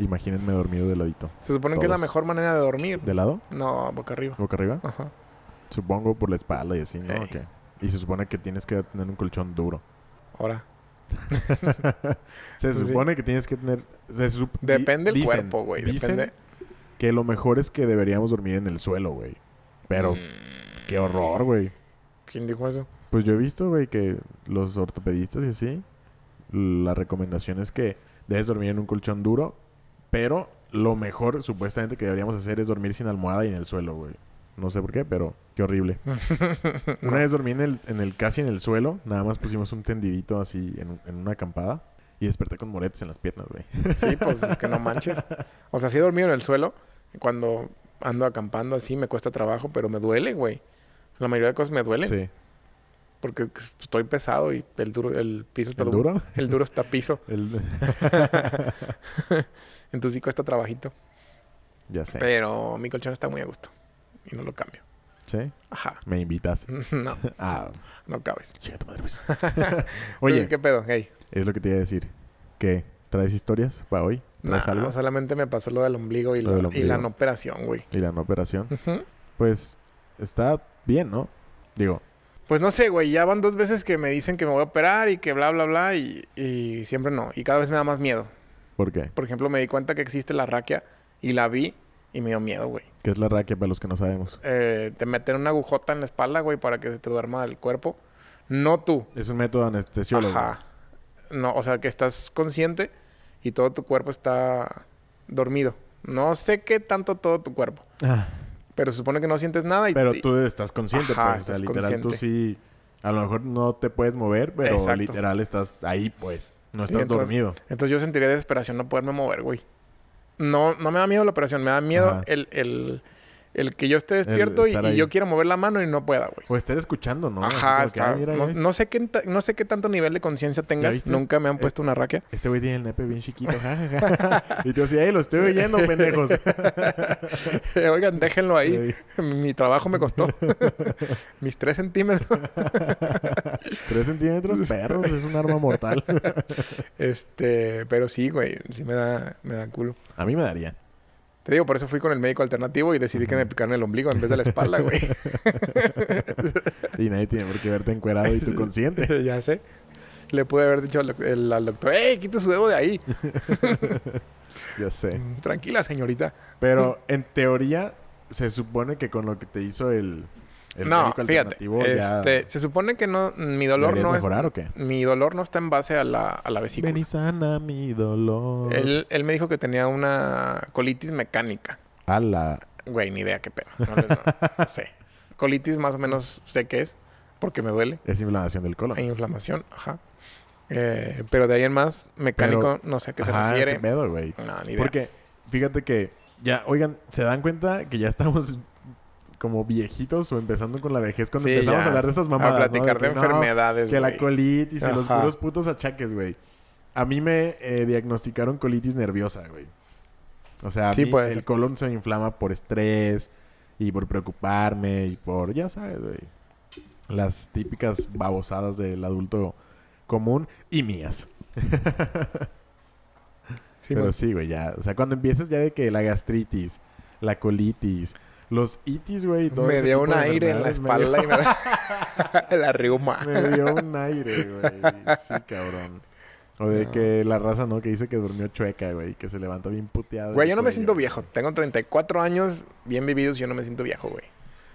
[SPEAKER 1] Imagínense dormido de ladito.
[SPEAKER 2] Se supone que es la mejor manera de dormir.
[SPEAKER 1] ¿De lado?
[SPEAKER 2] No, boca arriba.
[SPEAKER 1] ¿Boca arriba?
[SPEAKER 2] Ajá.
[SPEAKER 1] Supongo por la espalda y así, ¿no?
[SPEAKER 2] Ey.
[SPEAKER 1] ¿O qué? Y se supone que tienes que tener un colchón duro.
[SPEAKER 2] Ahora. [laughs]
[SPEAKER 1] Se
[SPEAKER 2] Sí.
[SPEAKER 1] supone que tienes que tener... se
[SPEAKER 2] Depende del cuerpo, güey.
[SPEAKER 1] Dicen
[SPEAKER 2] Depende.
[SPEAKER 1] que lo mejor es que deberíamos dormir en el suelo, güey. Pero
[SPEAKER 2] Mm,
[SPEAKER 1] qué horror, güey.
[SPEAKER 2] ¿Quién dijo eso?
[SPEAKER 1] Pues yo he visto, güey, que los ortopedistas y así, la recomendación es que debes dormir en un colchón duro, pero lo mejor supuestamente que deberíamos hacer es dormir sin almohada y en el suelo, güey. No sé por qué, pero qué horrible. [laughs] Una vez dormí en el, en el casi en el suelo, nada más pusimos un tendidito así en, en una acampada y desperté con moretes en las piernas, güey.
[SPEAKER 2] Sí, pues es que no manches. O sea, sí he dormido en el suelo. Cuando ando acampando así me cuesta trabajo, pero me duele, güey. La mayoría de cosas me duelen.
[SPEAKER 1] Sí.
[SPEAKER 2] Porque estoy pesado y el duro, el piso está
[SPEAKER 1] ¿El
[SPEAKER 2] duro.
[SPEAKER 1] duro?
[SPEAKER 2] El duro está piso. [laughs]
[SPEAKER 1] El- [laughs]
[SPEAKER 2] Entonces sí cuesta trabajito.
[SPEAKER 1] ya sé.
[SPEAKER 2] Pero mi colchón está muy a gusto. Y no lo cambio.
[SPEAKER 1] ¿Sí?
[SPEAKER 2] Ajá.
[SPEAKER 1] Me invitas. [laughs]
[SPEAKER 2] No,
[SPEAKER 1] Ah,
[SPEAKER 2] no cabes.
[SPEAKER 1] chica tu madre, pues. Oye,
[SPEAKER 2] ¿Qué pedo? Hey.
[SPEAKER 1] es lo que te iba a decir. ¿Qué? ¿Traes historias para hoy? ¿Traes
[SPEAKER 2] Nah,
[SPEAKER 1] algo?
[SPEAKER 2] solamente me pasó lo del ombligo y,
[SPEAKER 1] Lo
[SPEAKER 2] lo-
[SPEAKER 1] del
[SPEAKER 2] y
[SPEAKER 1] ombligo.
[SPEAKER 2] la no operación, güey.
[SPEAKER 1] Y la no operación. Pues está bien, ¿no? Digo,
[SPEAKER 2] Pues no sé, güey. Ya van dos veces que me dicen que me voy a operar y que bla, bla, bla. Y, y siempre no. Y cada vez me da más miedo.
[SPEAKER 1] ¿por qué?
[SPEAKER 2] Por ejemplo, me di cuenta que existe la raquia y la vi y me dio miedo, güey.
[SPEAKER 1] ¿Qué es la raquia para los que no sabemos?
[SPEAKER 2] Eh, te meten una agujota en la espalda, güey, para que se te duerma el cuerpo. No tú.
[SPEAKER 1] Es un método anestesiólogo.
[SPEAKER 2] Ajá. No, o sea, que estás consciente y todo tu cuerpo está dormido. No sé qué tanto todo tu cuerpo.
[SPEAKER 1] Ah,
[SPEAKER 2] Pero se supone que no sientes nada y...
[SPEAKER 1] pero tú estás consciente,
[SPEAKER 2] Ajá,
[SPEAKER 1] pues. O sea, literal, tú sí... A lo mejor no te puedes mover, pero
[SPEAKER 2] Exacto.
[SPEAKER 1] literal estás ahí, pues. No estás
[SPEAKER 2] entonces-
[SPEAKER 1] dormido.
[SPEAKER 2] Entonces yo sentiría desesperación no poderme mover, güey. No, no me da miedo la operación, me da miedo
[SPEAKER 1] Ajá.
[SPEAKER 2] el, el, el que yo esté despierto y, yo quiero mover la mano y no pueda, güey.
[SPEAKER 1] O estar escuchando, ¿no?
[SPEAKER 2] Ajá,
[SPEAKER 1] que, "Ah, mira,
[SPEAKER 2] no, sé qué, no sé qué tanto nivel de conciencia tengas. Nunca me han
[SPEAKER 1] Eh,
[SPEAKER 2] puesto una raquia.
[SPEAKER 1] Este güey tiene el nepe bien chiquito. ja, ja, ja". y tú así, ahí lo estoy oyendo, [laughs] pendejos. [laughs]
[SPEAKER 2] Oigan, déjenlo ahí. [laughs] Mi trabajo me costó. Mis tres centímetros.
[SPEAKER 1] Tres centímetros, perros, es un arma mortal.
[SPEAKER 2] Este, pero sí, güey. Sí me da, me da culo.
[SPEAKER 1] A mí me daría.
[SPEAKER 2] Te digo, por eso fui con el médico alternativo y decidí que me picaran el ombligo en vez de la espalda, güey.
[SPEAKER 1] Y nadie tiene por qué verte encuerado y tú consciente. [laughs]
[SPEAKER 2] ya sé. Le pude haber dicho al, el- al doctor, ¡Ey, quite su dedo de ahí! [laughs]
[SPEAKER 1] Ya sé.
[SPEAKER 2] Mm, Tranquila, señorita.
[SPEAKER 1] Pero [laughs] en teoría, se supone que con lo que te hizo el, el
[SPEAKER 2] no, fíjate. Este, se supone que no, mi dolor no es...
[SPEAKER 1] mejorar o qué?
[SPEAKER 2] Mi dolor no está en base a la, a la vesícula.
[SPEAKER 1] Ven y sana mi dolor.
[SPEAKER 2] Él, él me dijo que tenía una colitis mecánica.
[SPEAKER 1] A la...
[SPEAKER 2] Güey, ni idea qué pedo. No, no- no sé. Colitis más o menos sé qué es, porque me duele.
[SPEAKER 1] Es inflamación del colon.
[SPEAKER 2] Hay inflamación, ajá. Eh, pero de ahí en más, mecánico, no sé a qué se
[SPEAKER 1] Ajá,
[SPEAKER 2] refiere.
[SPEAKER 1] qué pedo, güey.
[SPEAKER 2] No, ni idea.
[SPEAKER 1] Porque, fíjate que ya, oigan, ¿se dan cuenta que ya estamos como viejitos o empezando con la vejez cuando
[SPEAKER 2] Sí,
[SPEAKER 1] empezamos
[SPEAKER 2] ya.
[SPEAKER 1] a hablar de estas mamadas?
[SPEAKER 2] a platicar
[SPEAKER 1] ¿no?
[SPEAKER 2] de,
[SPEAKER 1] que, no,
[SPEAKER 2] enfermedades,
[SPEAKER 1] que la colitis y los puros putos achaques, güey. A mí me eh, diagnosticaron colitis nerviosa, güey. O sea, a
[SPEAKER 2] Sí,
[SPEAKER 1] mí
[SPEAKER 2] puede
[SPEAKER 1] el colon se inflama por estrés y por preocuparme y por, ya sabes, güey. Las típicas babosadas del adulto común y mías.
[SPEAKER 2] Sí,
[SPEAKER 1] Pero
[SPEAKER 2] man.
[SPEAKER 1] sí, güey, ya. O sea, cuando empiezas ya de que la gastritis, la colitis, los itis, güey.
[SPEAKER 2] me dio un aire en la espalda y me [laughs] la [laughs] riuma.
[SPEAKER 1] Me dio un aire, güey. Sí, cabrón. O de
[SPEAKER 2] No.
[SPEAKER 1] que la raza, ¿no? Que dice que durmió chueca, güey. Que se levanta bien puteado.
[SPEAKER 2] Güey, yo no me siento
[SPEAKER 1] güey.
[SPEAKER 2] viejo. Tengo 34 años bien vividos y yo no me siento viejo, güey.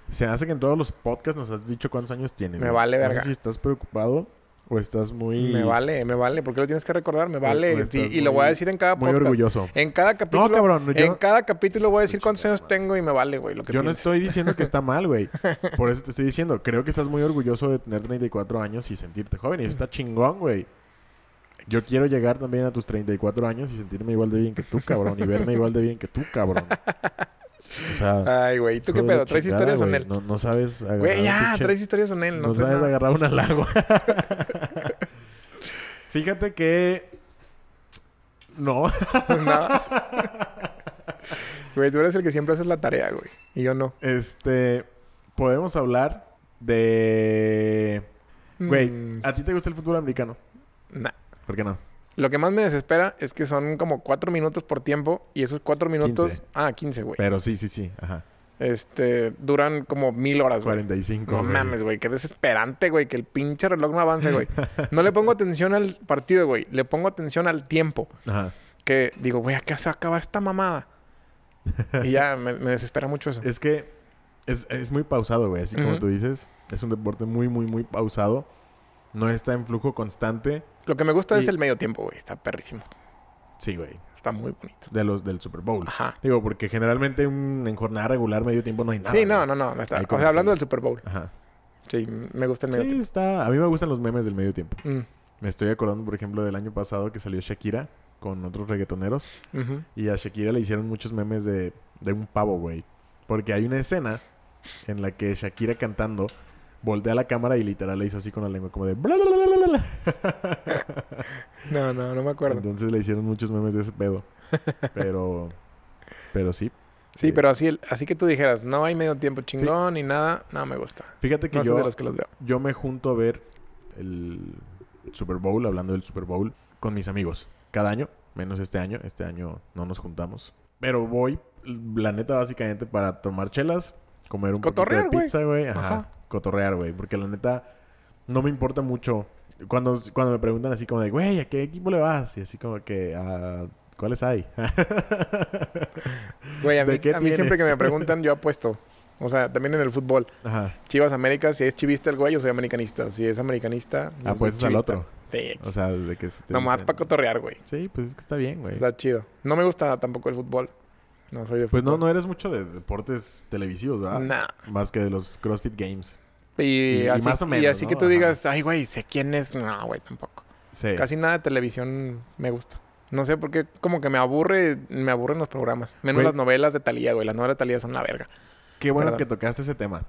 [SPEAKER 1] Se hace que en todos los podcasts nos has dicho cuántos años tienes.
[SPEAKER 2] Me
[SPEAKER 1] güey.
[SPEAKER 2] vale
[SPEAKER 1] No
[SPEAKER 2] verga.
[SPEAKER 1] sé si estás preocupado o estás muy...
[SPEAKER 2] Me vale, me vale. ¿Por qué lo tienes que recordar? Me vale. y lo voy a
[SPEAKER 1] muy-
[SPEAKER 2] decir en cada
[SPEAKER 1] Muy
[SPEAKER 2] podcast.
[SPEAKER 1] orgulloso.
[SPEAKER 2] En cada capítulo.
[SPEAKER 1] No, cabrón. Yo,
[SPEAKER 2] En cada capítulo voy a decir cuántos años [laughs] tengo y me vale, güey, lo que
[SPEAKER 1] yo no estoy diciendo que está mal, güey. [laughs] Por eso te estoy diciendo. Creo que estás muy orgulloso de tener 34 años y sentirte joven. Y eso está chingón, güey. Yo quiero llegar también a tus 34 años y sentirme igual de bien que tú, cabrón. Y verme igual de bien que tú, cabrón. [laughs] O sea...
[SPEAKER 2] Ay, güey. ¿Tú qué pedo? ¿Traes
[SPEAKER 1] chingada,
[SPEAKER 2] historias con él?
[SPEAKER 1] No, no sabes agarrar
[SPEAKER 2] Güey,
[SPEAKER 1] un
[SPEAKER 2] ya,
[SPEAKER 1] pinche-
[SPEAKER 2] traes historias con él. No,
[SPEAKER 1] No sabes
[SPEAKER 2] nada.
[SPEAKER 1] agarrar un halago. [laughs] Fíjate que... No. [laughs]
[SPEAKER 2] No. [laughs] Güey, tú eres el que siempre haces la tarea, güey. Y yo no.
[SPEAKER 1] Este... Podemos hablar de... Güey,
[SPEAKER 2] Mm,
[SPEAKER 1] ¿a ti te gusta el fútbol americano?
[SPEAKER 2] nah.
[SPEAKER 1] ¿Por qué no?
[SPEAKER 2] Lo que más me desespera es que son como cuatro minutos por tiempo y esos cuatro minutos...
[SPEAKER 1] 15.
[SPEAKER 2] Ah, 15, güey.
[SPEAKER 1] Pero sí, sí, sí. Ajá.
[SPEAKER 2] Este, duran como mil horas, güey.
[SPEAKER 1] 45.
[SPEAKER 2] No
[SPEAKER 1] güey.
[SPEAKER 2] mames, güey. Qué desesperante, güey. Que el pinche reloj no avance, güey. [laughs] No le pongo atención al partido, güey. Le pongo atención al tiempo.
[SPEAKER 1] Ajá.
[SPEAKER 2] Que digo, güey, ¿a qué se va a acabar esta mamada? Y ya me, me desespera mucho eso.
[SPEAKER 1] Es que es, es muy pausado, güey. Así como tú dices, es un deporte muy, muy, muy pausado. No está en flujo constante.
[SPEAKER 2] Lo que me gusta es el medio tiempo, güey. Está perrísimo.
[SPEAKER 1] Sí, güey.
[SPEAKER 2] Está muy bonito.
[SPEAKER 1] De los del Super Bowl.
[SPEAKER 2] Ajá.
[SPEAKER 1] Digo, porque generalmente un- en jornada regular, medio tiempo, no hay nada.
[SPEAKER 2] sí, no, no, no. no está. O sea, hablando del Super Bowl.
[SPEAKER 1] Ajá.
[SPEAKER 2] Sí, me gusta el medio
[SPEAKER 1] Sí,
[SPEAKER 2] tiempo.
[SPEAKER 1] está... A mí me gustan los memes del medio tiempo.
[SPEAKER 2] Mm,
[SPEAKER 1] Me estoy acordando, por ejemplo, del año pasado que salió Shakira con otros reggaetoneros. Y a Shakira le hicieron muchos memes de, de un pavo, güey. Porque hay una escena en la que Shakira cantando voltea la cámara y literal le hizo así con la lengua, como de... bla, bla, bla, bla, bla. [laughs]
[SPEAKER 2] No, no, no me acuerdo.
[SPEAKER 1] Entonces le hicieron muchos memes de ese pedo. Pero... [laughs] Pero sí.
[SPEAKER 2] Sí,
[SPEAKER 1] Eh,
[SPEAKER 2] pero así, así que tú dijeras, no hay medio tiempo chingón ni nada, no me gusta.
[SPEAKER 1] Fíjate que
[SPEAKER 2] No
[SPEAKER 1] yo,
[SPEAKER 2] de los que los veo.
[SPEAKER 1] yo me junto a ver el Super Bowl, hablando del Super Bowl, con mis amigos. Cada año, menos este año. Este año no nos juntamos. Pero voy, la neta, básicamente para tomar chelas, comer un
[SPEAKER 2] Cotorrear,
[SPEAKER 1] poquito de pizza, güey. Ajá.
[SPEAKER 2] Ajá.
[SPEAKER 1] Cotorrear, güey. Porque la neta, no me importa mucho. Cuando, cuando me preguntan así como de, güey, ¿a qué equipo le vas? Y así como que, ¿a cuáles hay? [laughs]
[SPEAKER 2] Güey, a
[SPEAKER 1] ¿De
[SPEAKER 2] mí,
[SPEAKER 1] qué
[SPEAKER 2] a mí siempre que me preguntan, yo apuesto. O sea, también en el fútbol.
[SPEAKER 1] Ajá.
[SPEAKER 2] Chivas América, si es chivista el güey, yo soy americanista. Si es americanista, yo
[SPEAKER 1] Apuestas al otro.
[SPEAKER 2] Sí.
[SPEAKER 1] O sea, de que... se te
[SPEAKER 2] Nomás
[SPEAKER 1] dicen-
[SPEAKER 2] para cotorrear, güey.
[SPEAKER 1] Sí, pues es que está bien, güey.
[SPEAKER 2] Está chido. No me gusta tampoco el fútbol. No soy de
[SPEAKER 1] Pues no, no eres mucho de deportes televisivos, ¿verdad?
[SPEAKER 2] Nah.
[SPEAKER 1] Más que de los CrossFit Games.
[SPEAKER 2] Y,
[SPEAKER 1] Y- y
[SPEAKER 2] así,
[SPEAKER 1] más o
[SPEAKER 2] y
[SPEAKER 1] menos,
[SPEAKER 2] así
[SPEAKER 1] ¿no?
[SPEAKER 2] que tú
[SPEAKER 1] Ajá.
[SPEAKER 2] digas, ay, güey, sé quién es. No, güey, tampoco.
[SPEAKER 1] Sí.
[SPEAKER 2] Casi nada de televisión me gusta. No sé por qué, como que me aburre, me aburren los programas. Menos
[SPEAKER 1] Güey.
[SPEAKER 2] las novelas de Talía, güey. Las novelas de Talía son la verga.
[SPEAKER 1] Qué bueno
[SPEAKER 2] Perdón.
[SPEAKER 1] que tocaste ese tema.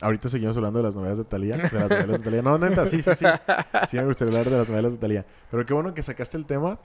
[SPEAKER 1] Ahorita seguimos hablando de las novelas de Talía. De las [laughs] novelas de Talía. No, neta, sí, sí, sí. Sí me gustaría hablar de las novelas de Talía. Pero qué bueno que sacaste el tema.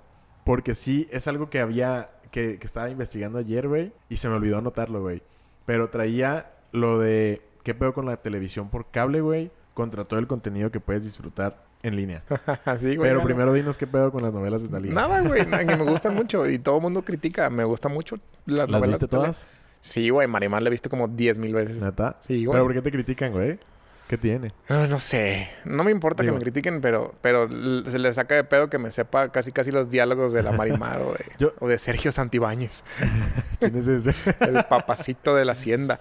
[SPEAKER 1] Porque sí, es algo que había... Que, que estaba investigando ayer, güey. Y se me olvidó anotarlo, güey. Pero traía lo de... ¿Qué pedo con la televisión por cable, güey? Contra todo el contenido que puedes disfrutar en línea. [laughs]
[SPEAKER 2] Güey.
[SPEAKER 1] Pero primero dinos qué pedo con las novelas de Talía.
[SPEAKER 2] Nada, güey. [laughs] na- que me gustan mucho. Y todo el mundo critica. Me gusta mucho las,
[SPEAKER 1] ¿Las
[SPEAKER 2] novelas
[SPEAKER 1] viste
[SPEAKER 2] de Talía.
[SPEAKER 1] todas?
[SPEAKER 2] Sí, güey. Marimar la he visto como 10 mil veces.
[SPEAKER 1] ¿Neta?
[SPEAKER 2] Sí, güey.
[SPEAKER 1] ¿Pero por qué te critican, güey? ¿Qué tiene?
[SPEAKER 2] Ah, no sé. No me importa
[SPEAKER 1] Digo-
[SPEAKER 2] que me critiquen, pero, pero se le saca de pedo que me sepa casi casi los diálogos de la Marimar o, de, [laughs]
[SPEAKER 1] Yo-
[SPEAKER 2] o de Sergio Santibáñez, [laughs]
[SPEAKER 1] ¿Quién es ese? [laughs]
[SPEAKER 2] el papacito de la hacienda.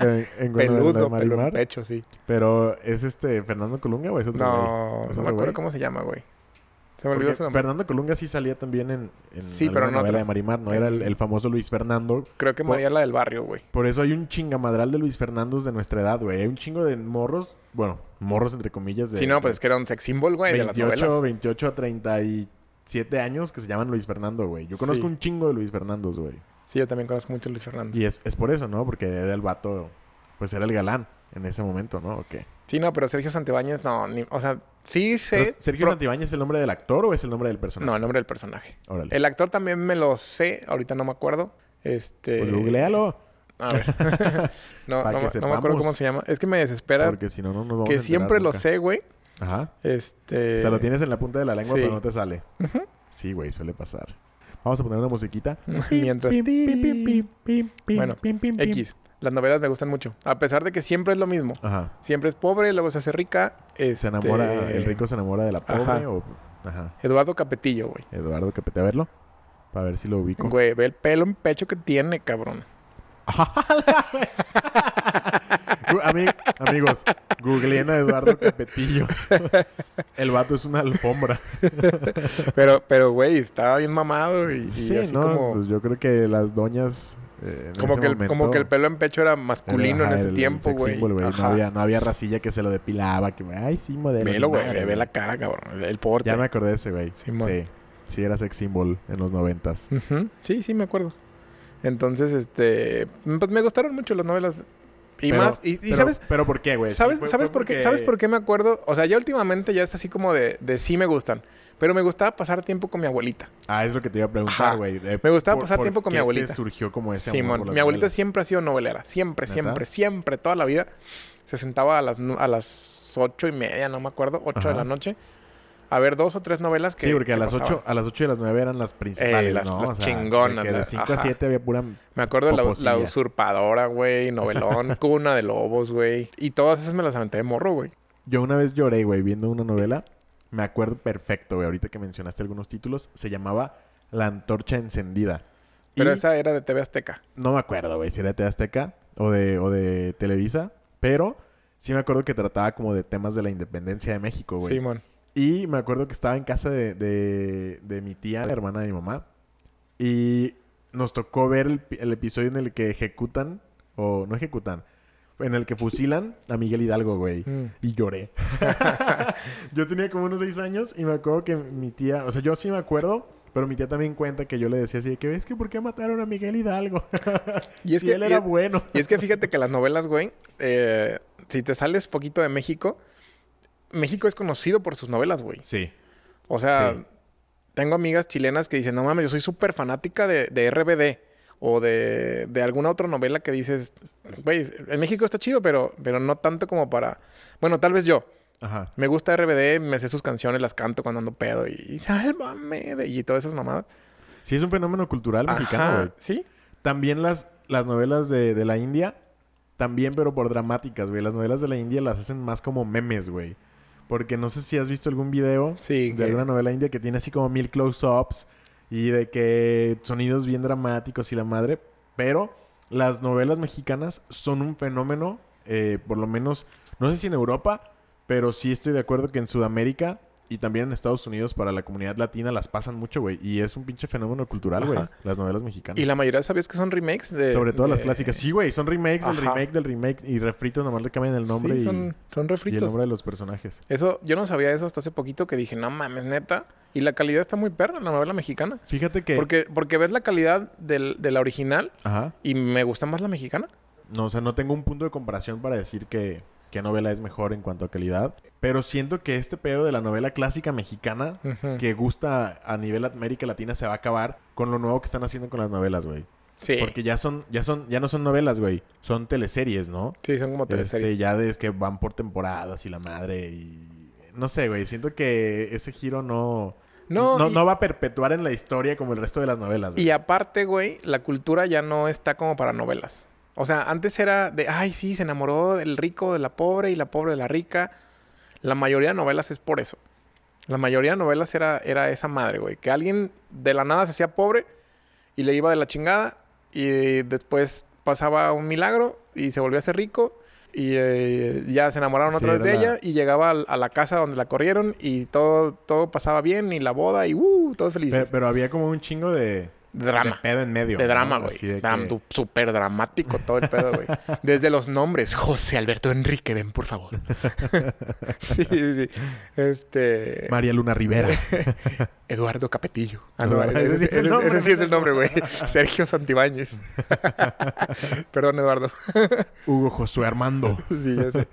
[SPEAKER 1] en, en
[SPEAKER 2] Peludo, en pecho, sí.
[SPEAKER 1] Pero ¿es este Fernando Colunga o es otro
[SPEAKER 2] No,
[SPEAKER 1] güey? ¿Es
[SPEAKER 2] no me acuerdo
[SPEAKER 1] güey?
[SPEAKER 2] cómo se llama, güey. Se me olvidó
[SPEAKER 1] Porque
[SPEAKER 2] su nombre.
[SPEAKER 1] Fernando Colunga sí salía también en, en
[SPEAKER 2] Sí,
[SPEAKER 1] alguna
[SPEAKER 2] pero no
[SPEAKER 1] novela de Marimar, no era el, el famoso Luis Fernando.
[SPEAKER 2] Creo que
[SPEAKER 1] por-
[SPEAKER 2] María la del barrio, güey.
[SPEAKER 1] Por eso hay un chingamadral de Luis Fernandos de nuestra edad, güey. Hay un chingo de morros, bueno, morros entre comillas de
[SPEAKER 2] Sí, no, pues es que era un sex symbol, güey, de las
[SPEAKER 1] 28,
[SPEAKER 2] novelas.
[SPEAKER 1] 28 a 37 años que se llaman Luis Fernando, güey. Yo conozco
[SPEAKER 2] Sí.
[SPEAKER 1] un chingo de Luis Fernandos, güey.
[SPEAKER 2] Sí, yo también conozco mucho a Luis Fernández.
[SPEAKER 1] Y es, es por eso, ¿no? Porque era el vato, pues era el galán en ese momento, ¿no? ¿O qué?
[SPEAKER 2] Sí, no, pero Sergio Santibáñez, no, ni- o sea, sí
[SPEAKER 1] Pero,
[SPEAKER 2] sé.
[SPEAKER 1] ¿Sergio
[SPEAKER 2] pro-
[SPEAKER 1] Santibáñez es el nombre del actor o es el nombre del personaje?
[SPEAKER 2] No, el nombre del personaje.
[SPEAKER 1] Órale.
[SPEAKER 2] El actor también me lo sé, ahorita no me acuerdo. Este.
[SPEAKER 1] Pues googlealo.
[SPEAKER 2] A ver. [laughs] no, no,
[SPEAKER 1] que
[SPEAKER 2] me- no me acuerdo cómo se llama. Es que me desespera
[SPEAKER 1] Porque si no, no nos vamos a
[SPEAKER 2] que
[SPEAKER 1] enterar
[SPEAKER 2] siempre lo
[SPEAKER 1] nunca.
[SPEAKER 2] sé, güey.
[SPEAKER 1] Ajá.
[SPEAKER 2] Este.
[SPEAKER 1] O sea, lo tienes en la punta de la lengua,
[SPEAKER 2] sí.
[SPEAKER 1] pero no te sale. Sí, güey, suele pasar. Vamos a poner una musiquita. [laughs]
[SPEAKER 2] Mientras. Bueno,
[SPEAKER 1] Bueno,
[SPEAKER 2] X. Las novelas me gustan mucho. A pesar de que siempre es lo mismo.
[SPEAKER 1] Ajá.
[SPEAKER 2] Siempre es pobre, luego se hace rica.
[SPEAKER 1] Se
[SPEAKER 2] este,
[SPEAKER 1] enamora, el rico se enamora de la pobre
[SPEAKER 2] Ajá.
[SPEAKER 1] o... Ajá.
[SPEAKER 2] Eduardo Capetillo, güey.
[SPEAKER 1] Eduardo Capete, a verlo. Para ver si lo ubico.
[SPEAKER 2] Güey, ve el pelo en pecho que tiene, cabrón. [laughs]
[SPEAKER 1] Ami- amigos, googleen a Eduardo Capetillo. el vato es una alfombra.
[SPEAKER 2] Pero, pero, güey, estaba bien mamado y, y
[SPEAKER 1] Sí,
[SPEAKER 2] así
[SPEAKER 1] ¿no?
[SPEAKER 2] como,
[SPEAKER 1] Pues yo creo que las doñas... eh,
[SPEAKER 2] como, que el,
[SPEAKER 1] momento
[SPEAKER 2] como que el pelo en pecho era masculino en ese
[SPEAKER 1] el-
[SPEAKER 2] tiempo, güey.
[SPEAKER 1] No había, no había racilla que se lo depilaba. Que, ay, sí, modelo.
[SPEAKER 2] Velo, güey, ve la cara, cabrón. El porte.
[SPEAKER 1] Ya me acordé de ese, güey.
[SPEAKER 2] Simón.
[SPEAKER 1] Sí. Sí, era sex symbol en los noventas.
[SPEAKER 2] Sí, sí, me acuerdo. Entonces, este... Pues me gustaron mucho las novelas. Y
[SPEAKER 1] Pero-
[SPEAKER 2] más... Y, y
[SPEAKER 1] pero,
[SPEAKER 2] ¿sabes?
[SPEAKER 1] ¿Pero por qué, güey?
[SPEAKER 2] ¿Sabes,
[SPEAKER 1] fue-
[SPEAKER 2] ¿sabes,
[SPEAKER 1] fue
[SPEAKER 2] por qué, ¿Sabes por qué me acuerdo? O sea, ya últimamente ya es así como de, de sí me gustan. Pero me gustaba pasar tiempo con mi abuelita.
[SPEAKER 1] Ah, es lo que te iba a preguntar, güey.
[SPEAKER 2] Me gustaba
[SPEAKER 1] por-
[SPEAKER 2] pasar
[SPEAKER 1] por
[SPEAKER 2] tiempo con mi
[SPEAKER 1] qué te
[SPEAKER 2] abuelita.
[SPEAKER 1] surgió como ese
[SPEAKER 2] Simón, mi abuelita siempre ha sido novelera. Siempre,
[SPEAKER 1] ¿Neta?
[SPEAKER 2] siempre, siempre. Toda la vida. Se sentaba a las, a las ocho y media, no me acuerdo. Ocho de la noche. A ver dos o tres novelas que
[SPEAKER 1] Sí, porque a las,
[SPEAKER 2] pasaban.
[SPEAKER 1] 8, a las 8 y a las 9 eran las principales,
[SPEAKER 2] Eh, las-
[SPEAKER 1] ¿no?
[SPEAKER 2] las chingonas,
[SPEAKER 1] Que de
[SPEAKER 2] las-
[SPEAKER 1] 5 a
[SPEAKER 2] ajá.
[SPEAKER 1] 7 había pura...
[SPEAKER 2] Me acuerdo de la, usurpadora, güey. [laughs] Novelón. Cuna de lobos, güey. Y todas esas me las aventé de morro, güey.
[SPEAKER 1] Yo una vez lloré, güey, viendo una novela. Me acuerdo perfecto, güey. Ahorita que mencionaste algunos títulos. Se llamaba La Antorcha Encendida.
[SPEAKER 2] Pero
[SPEAKER 1] Y
[SPEAKER 2] esa era de TV Azteca.
[SPEAKER 1] No me acuerdo, güey, si era de TV Azteca o de, o de Televisa. Pero sí me acuerdo que trataba como de temas de la independencia de México, güey.
[SPEAKER 2] Simón.
[SPEAKER 1] Y me acuerdo que estaba en casa de, de, de mi tía, la hermana de mi mamá. Y nos tocó ver el, pi- el episodio en el que ejecutan, o no ejecutan, en el que fusilan a Miguel Hidalgo, güey.
[SPEAKER 2] Mm.
[SPEAKER 1] Y lloré. [laughs] yo tenía como unos seis años y me acuerdo que mi tía, o sea, yo sí me acuerdo, pero mi tía también cuenta que yo le decía así de que ves que por qué mataron a Miguel Hidalgo. [laughs]
[SPEAKER 2] Y es
[SPEAKER 1] si
[SPEAKER 2] que-
[SPEAKER 1] él era bueno.
[SPEAKER 2] Y es que fíjate que las novelas, güey, eh, si te sales poquito de México, México es conocido por sus novelas, güey.
[SPEAKER 1] Sí.
[SPEAKER 2] O sea,
[SPEAKER 1] Sí.
[SPEAKER 2] tengo amigas chilenas que dicen, no mames, yo soy súper fanática de, de RBD o de, de alguna otra novela que dices, güey, en México está chido, pero, pero no tanto como para... Bueno, tal vez yo.
[SPEAKER 1] Ajá.
[SPEAKER 2] Me gusta RBD, me sé sus canciones, las canto cuando ando pedo y, y sálvame de- y todas esas mamadas.
[SPEAKER 1] Sí, es un fenómeno cultural mexicano, güey.
[SPEAKER 2] ¿Sí?
[SPEAKER 1] También las, las novelas de, de la India, también, pero por dramáticas, güey. Las novelas de la India las hacen más como memes, güey. Porque no sé si has visto algún video
[SPEAKER 2] Sí,
[SPEAKER 1] de
[SPEAKER 2] que-
[SPEAKER 1] alguna novela india que tiene así como mil close-ups y de que sonidos bien dramáticos y la madre. Pero las novelas mexicanas son un fenómeno, eh, por lo menos, no sé si en Europa, pero sí estoy de acuerdo que en Sudamérica y también en Estados Unidos para la comunidad latina las pasan mucho, güey. Y es un pinche fenómeno cultural, güey. Las novelas mexicanas.
[SPEAKER 2] Y la mayoría sabías que son remakes de...
[SPEAKER 1] Sobre todo las clásicas. Sí, güey, son remakes del remake del remake y refritos, nomás le cambian el nombre
[SPEAKER 2] Sí,
[SPEAKER 1] y,
[SPEAKER 2] son, son
[SPEAKER 1] y el
[SPEAKER 2] refritos.
[SPEAKER 1] nombre de los personajes.
[SPEAKER 2] Eso, yo no sabía eso hasta hace poquito que dije, no mames, neta. Y la calidad está muy perra en la novela mexicana.
[SPEAKER 1] Fíjate que...
[SPEAKER 2] Porque, porque ves la calidad del, de la original
[SPEAKER 1] Ajá.
[SPEAKER 2] y me gusta más la mexicana.
[SPEAKER 1] No, o sea, no tengo un punto de comparación para decir que qué novela es mejor en cuanto a calidad. Pero siento que este pedo de la novela clásica mexicana que gusta a nivel América Latina se va a acabar con lo nuevo que están haciendo con las novelas, güey.
[SPEAKER 2] Sí.
[SPEAKER 1] Porque ya son, ya son, ya no son novelas, güey. Son teleseries, ¿no?
[SPEAKER 2] Sí, son como
[SPEAKER 1] Este,
[SPEAKER 2] teleseries.
[SPEAKER 1] ya es que van por temporadas y la madre y... No sé, güey. Siento que ese giro no...
[SPEAKER 2] No,
[SPEAKER 1] no,
[SPEAKER 2] y-
[SPEAKER 1] no va a perpetuar en la historia como el resto de las novelas, güey.
[SPEAKER 2] Y aparte, güey, la cultura ya no está como para novelas. O sea, antes era de, ay, sí, se enamoró del rico de la pobre y la pobre de la rica. La mayoría de novelas es por eso. La mayoría de novelas era, era esa madre, güey. Que alguien de la nada se hacía pobre y le iba de la chingada y después pasaba un milagro y se volvió a ser rico y eh, ya se enamoraron
[SPEAKER 1] Sí,
[SPEAKER 2] otra vez de
[SPEAKER 1] la-
[SPEAKER 2] ella y llegaba a la casa donde la corrieron y todo, todo pasaba bien y la boda y uh, todos felices.
[SPEAKER 1] Pero, pero había como un chingo de...
[SPEAKER 2] Drama.
[SPEAKER 1] De pedo en medio.
[SPEAKER 2] De
[SPEAKER 1] ¿no?
[SPEAKER 2] drama, güey. Dram-
[SPEAKER 1] que-
[SPEAKER 2] Súper dramático todo el pedo, güey. [laughs] Desde los nombres. José Alberto Enrique, ven, por favor. [laughs] sí, sí. Este...
[SPEAKER 1] María Luna Rivera. [laughs]
[SPEAKER 2] Eduardo Capetillo. Ah,
[SPEAKER 1] No,
[SPEAKER 2] no,
[SPEAKER 1] ese
[SPEAKER 2] ese,
[SPEAKER 1] sí es el
[SPEAKER 2] ese-
[SPEAKER 1] nombre,
[SPEAKER 2] ese sí es el nombre, güey. Sergio Santibáñez. Perdón, Eduardo.
[SPEAKER 1] Hugo Josué Armando.
[SPEAKER 2] sí, ya sé.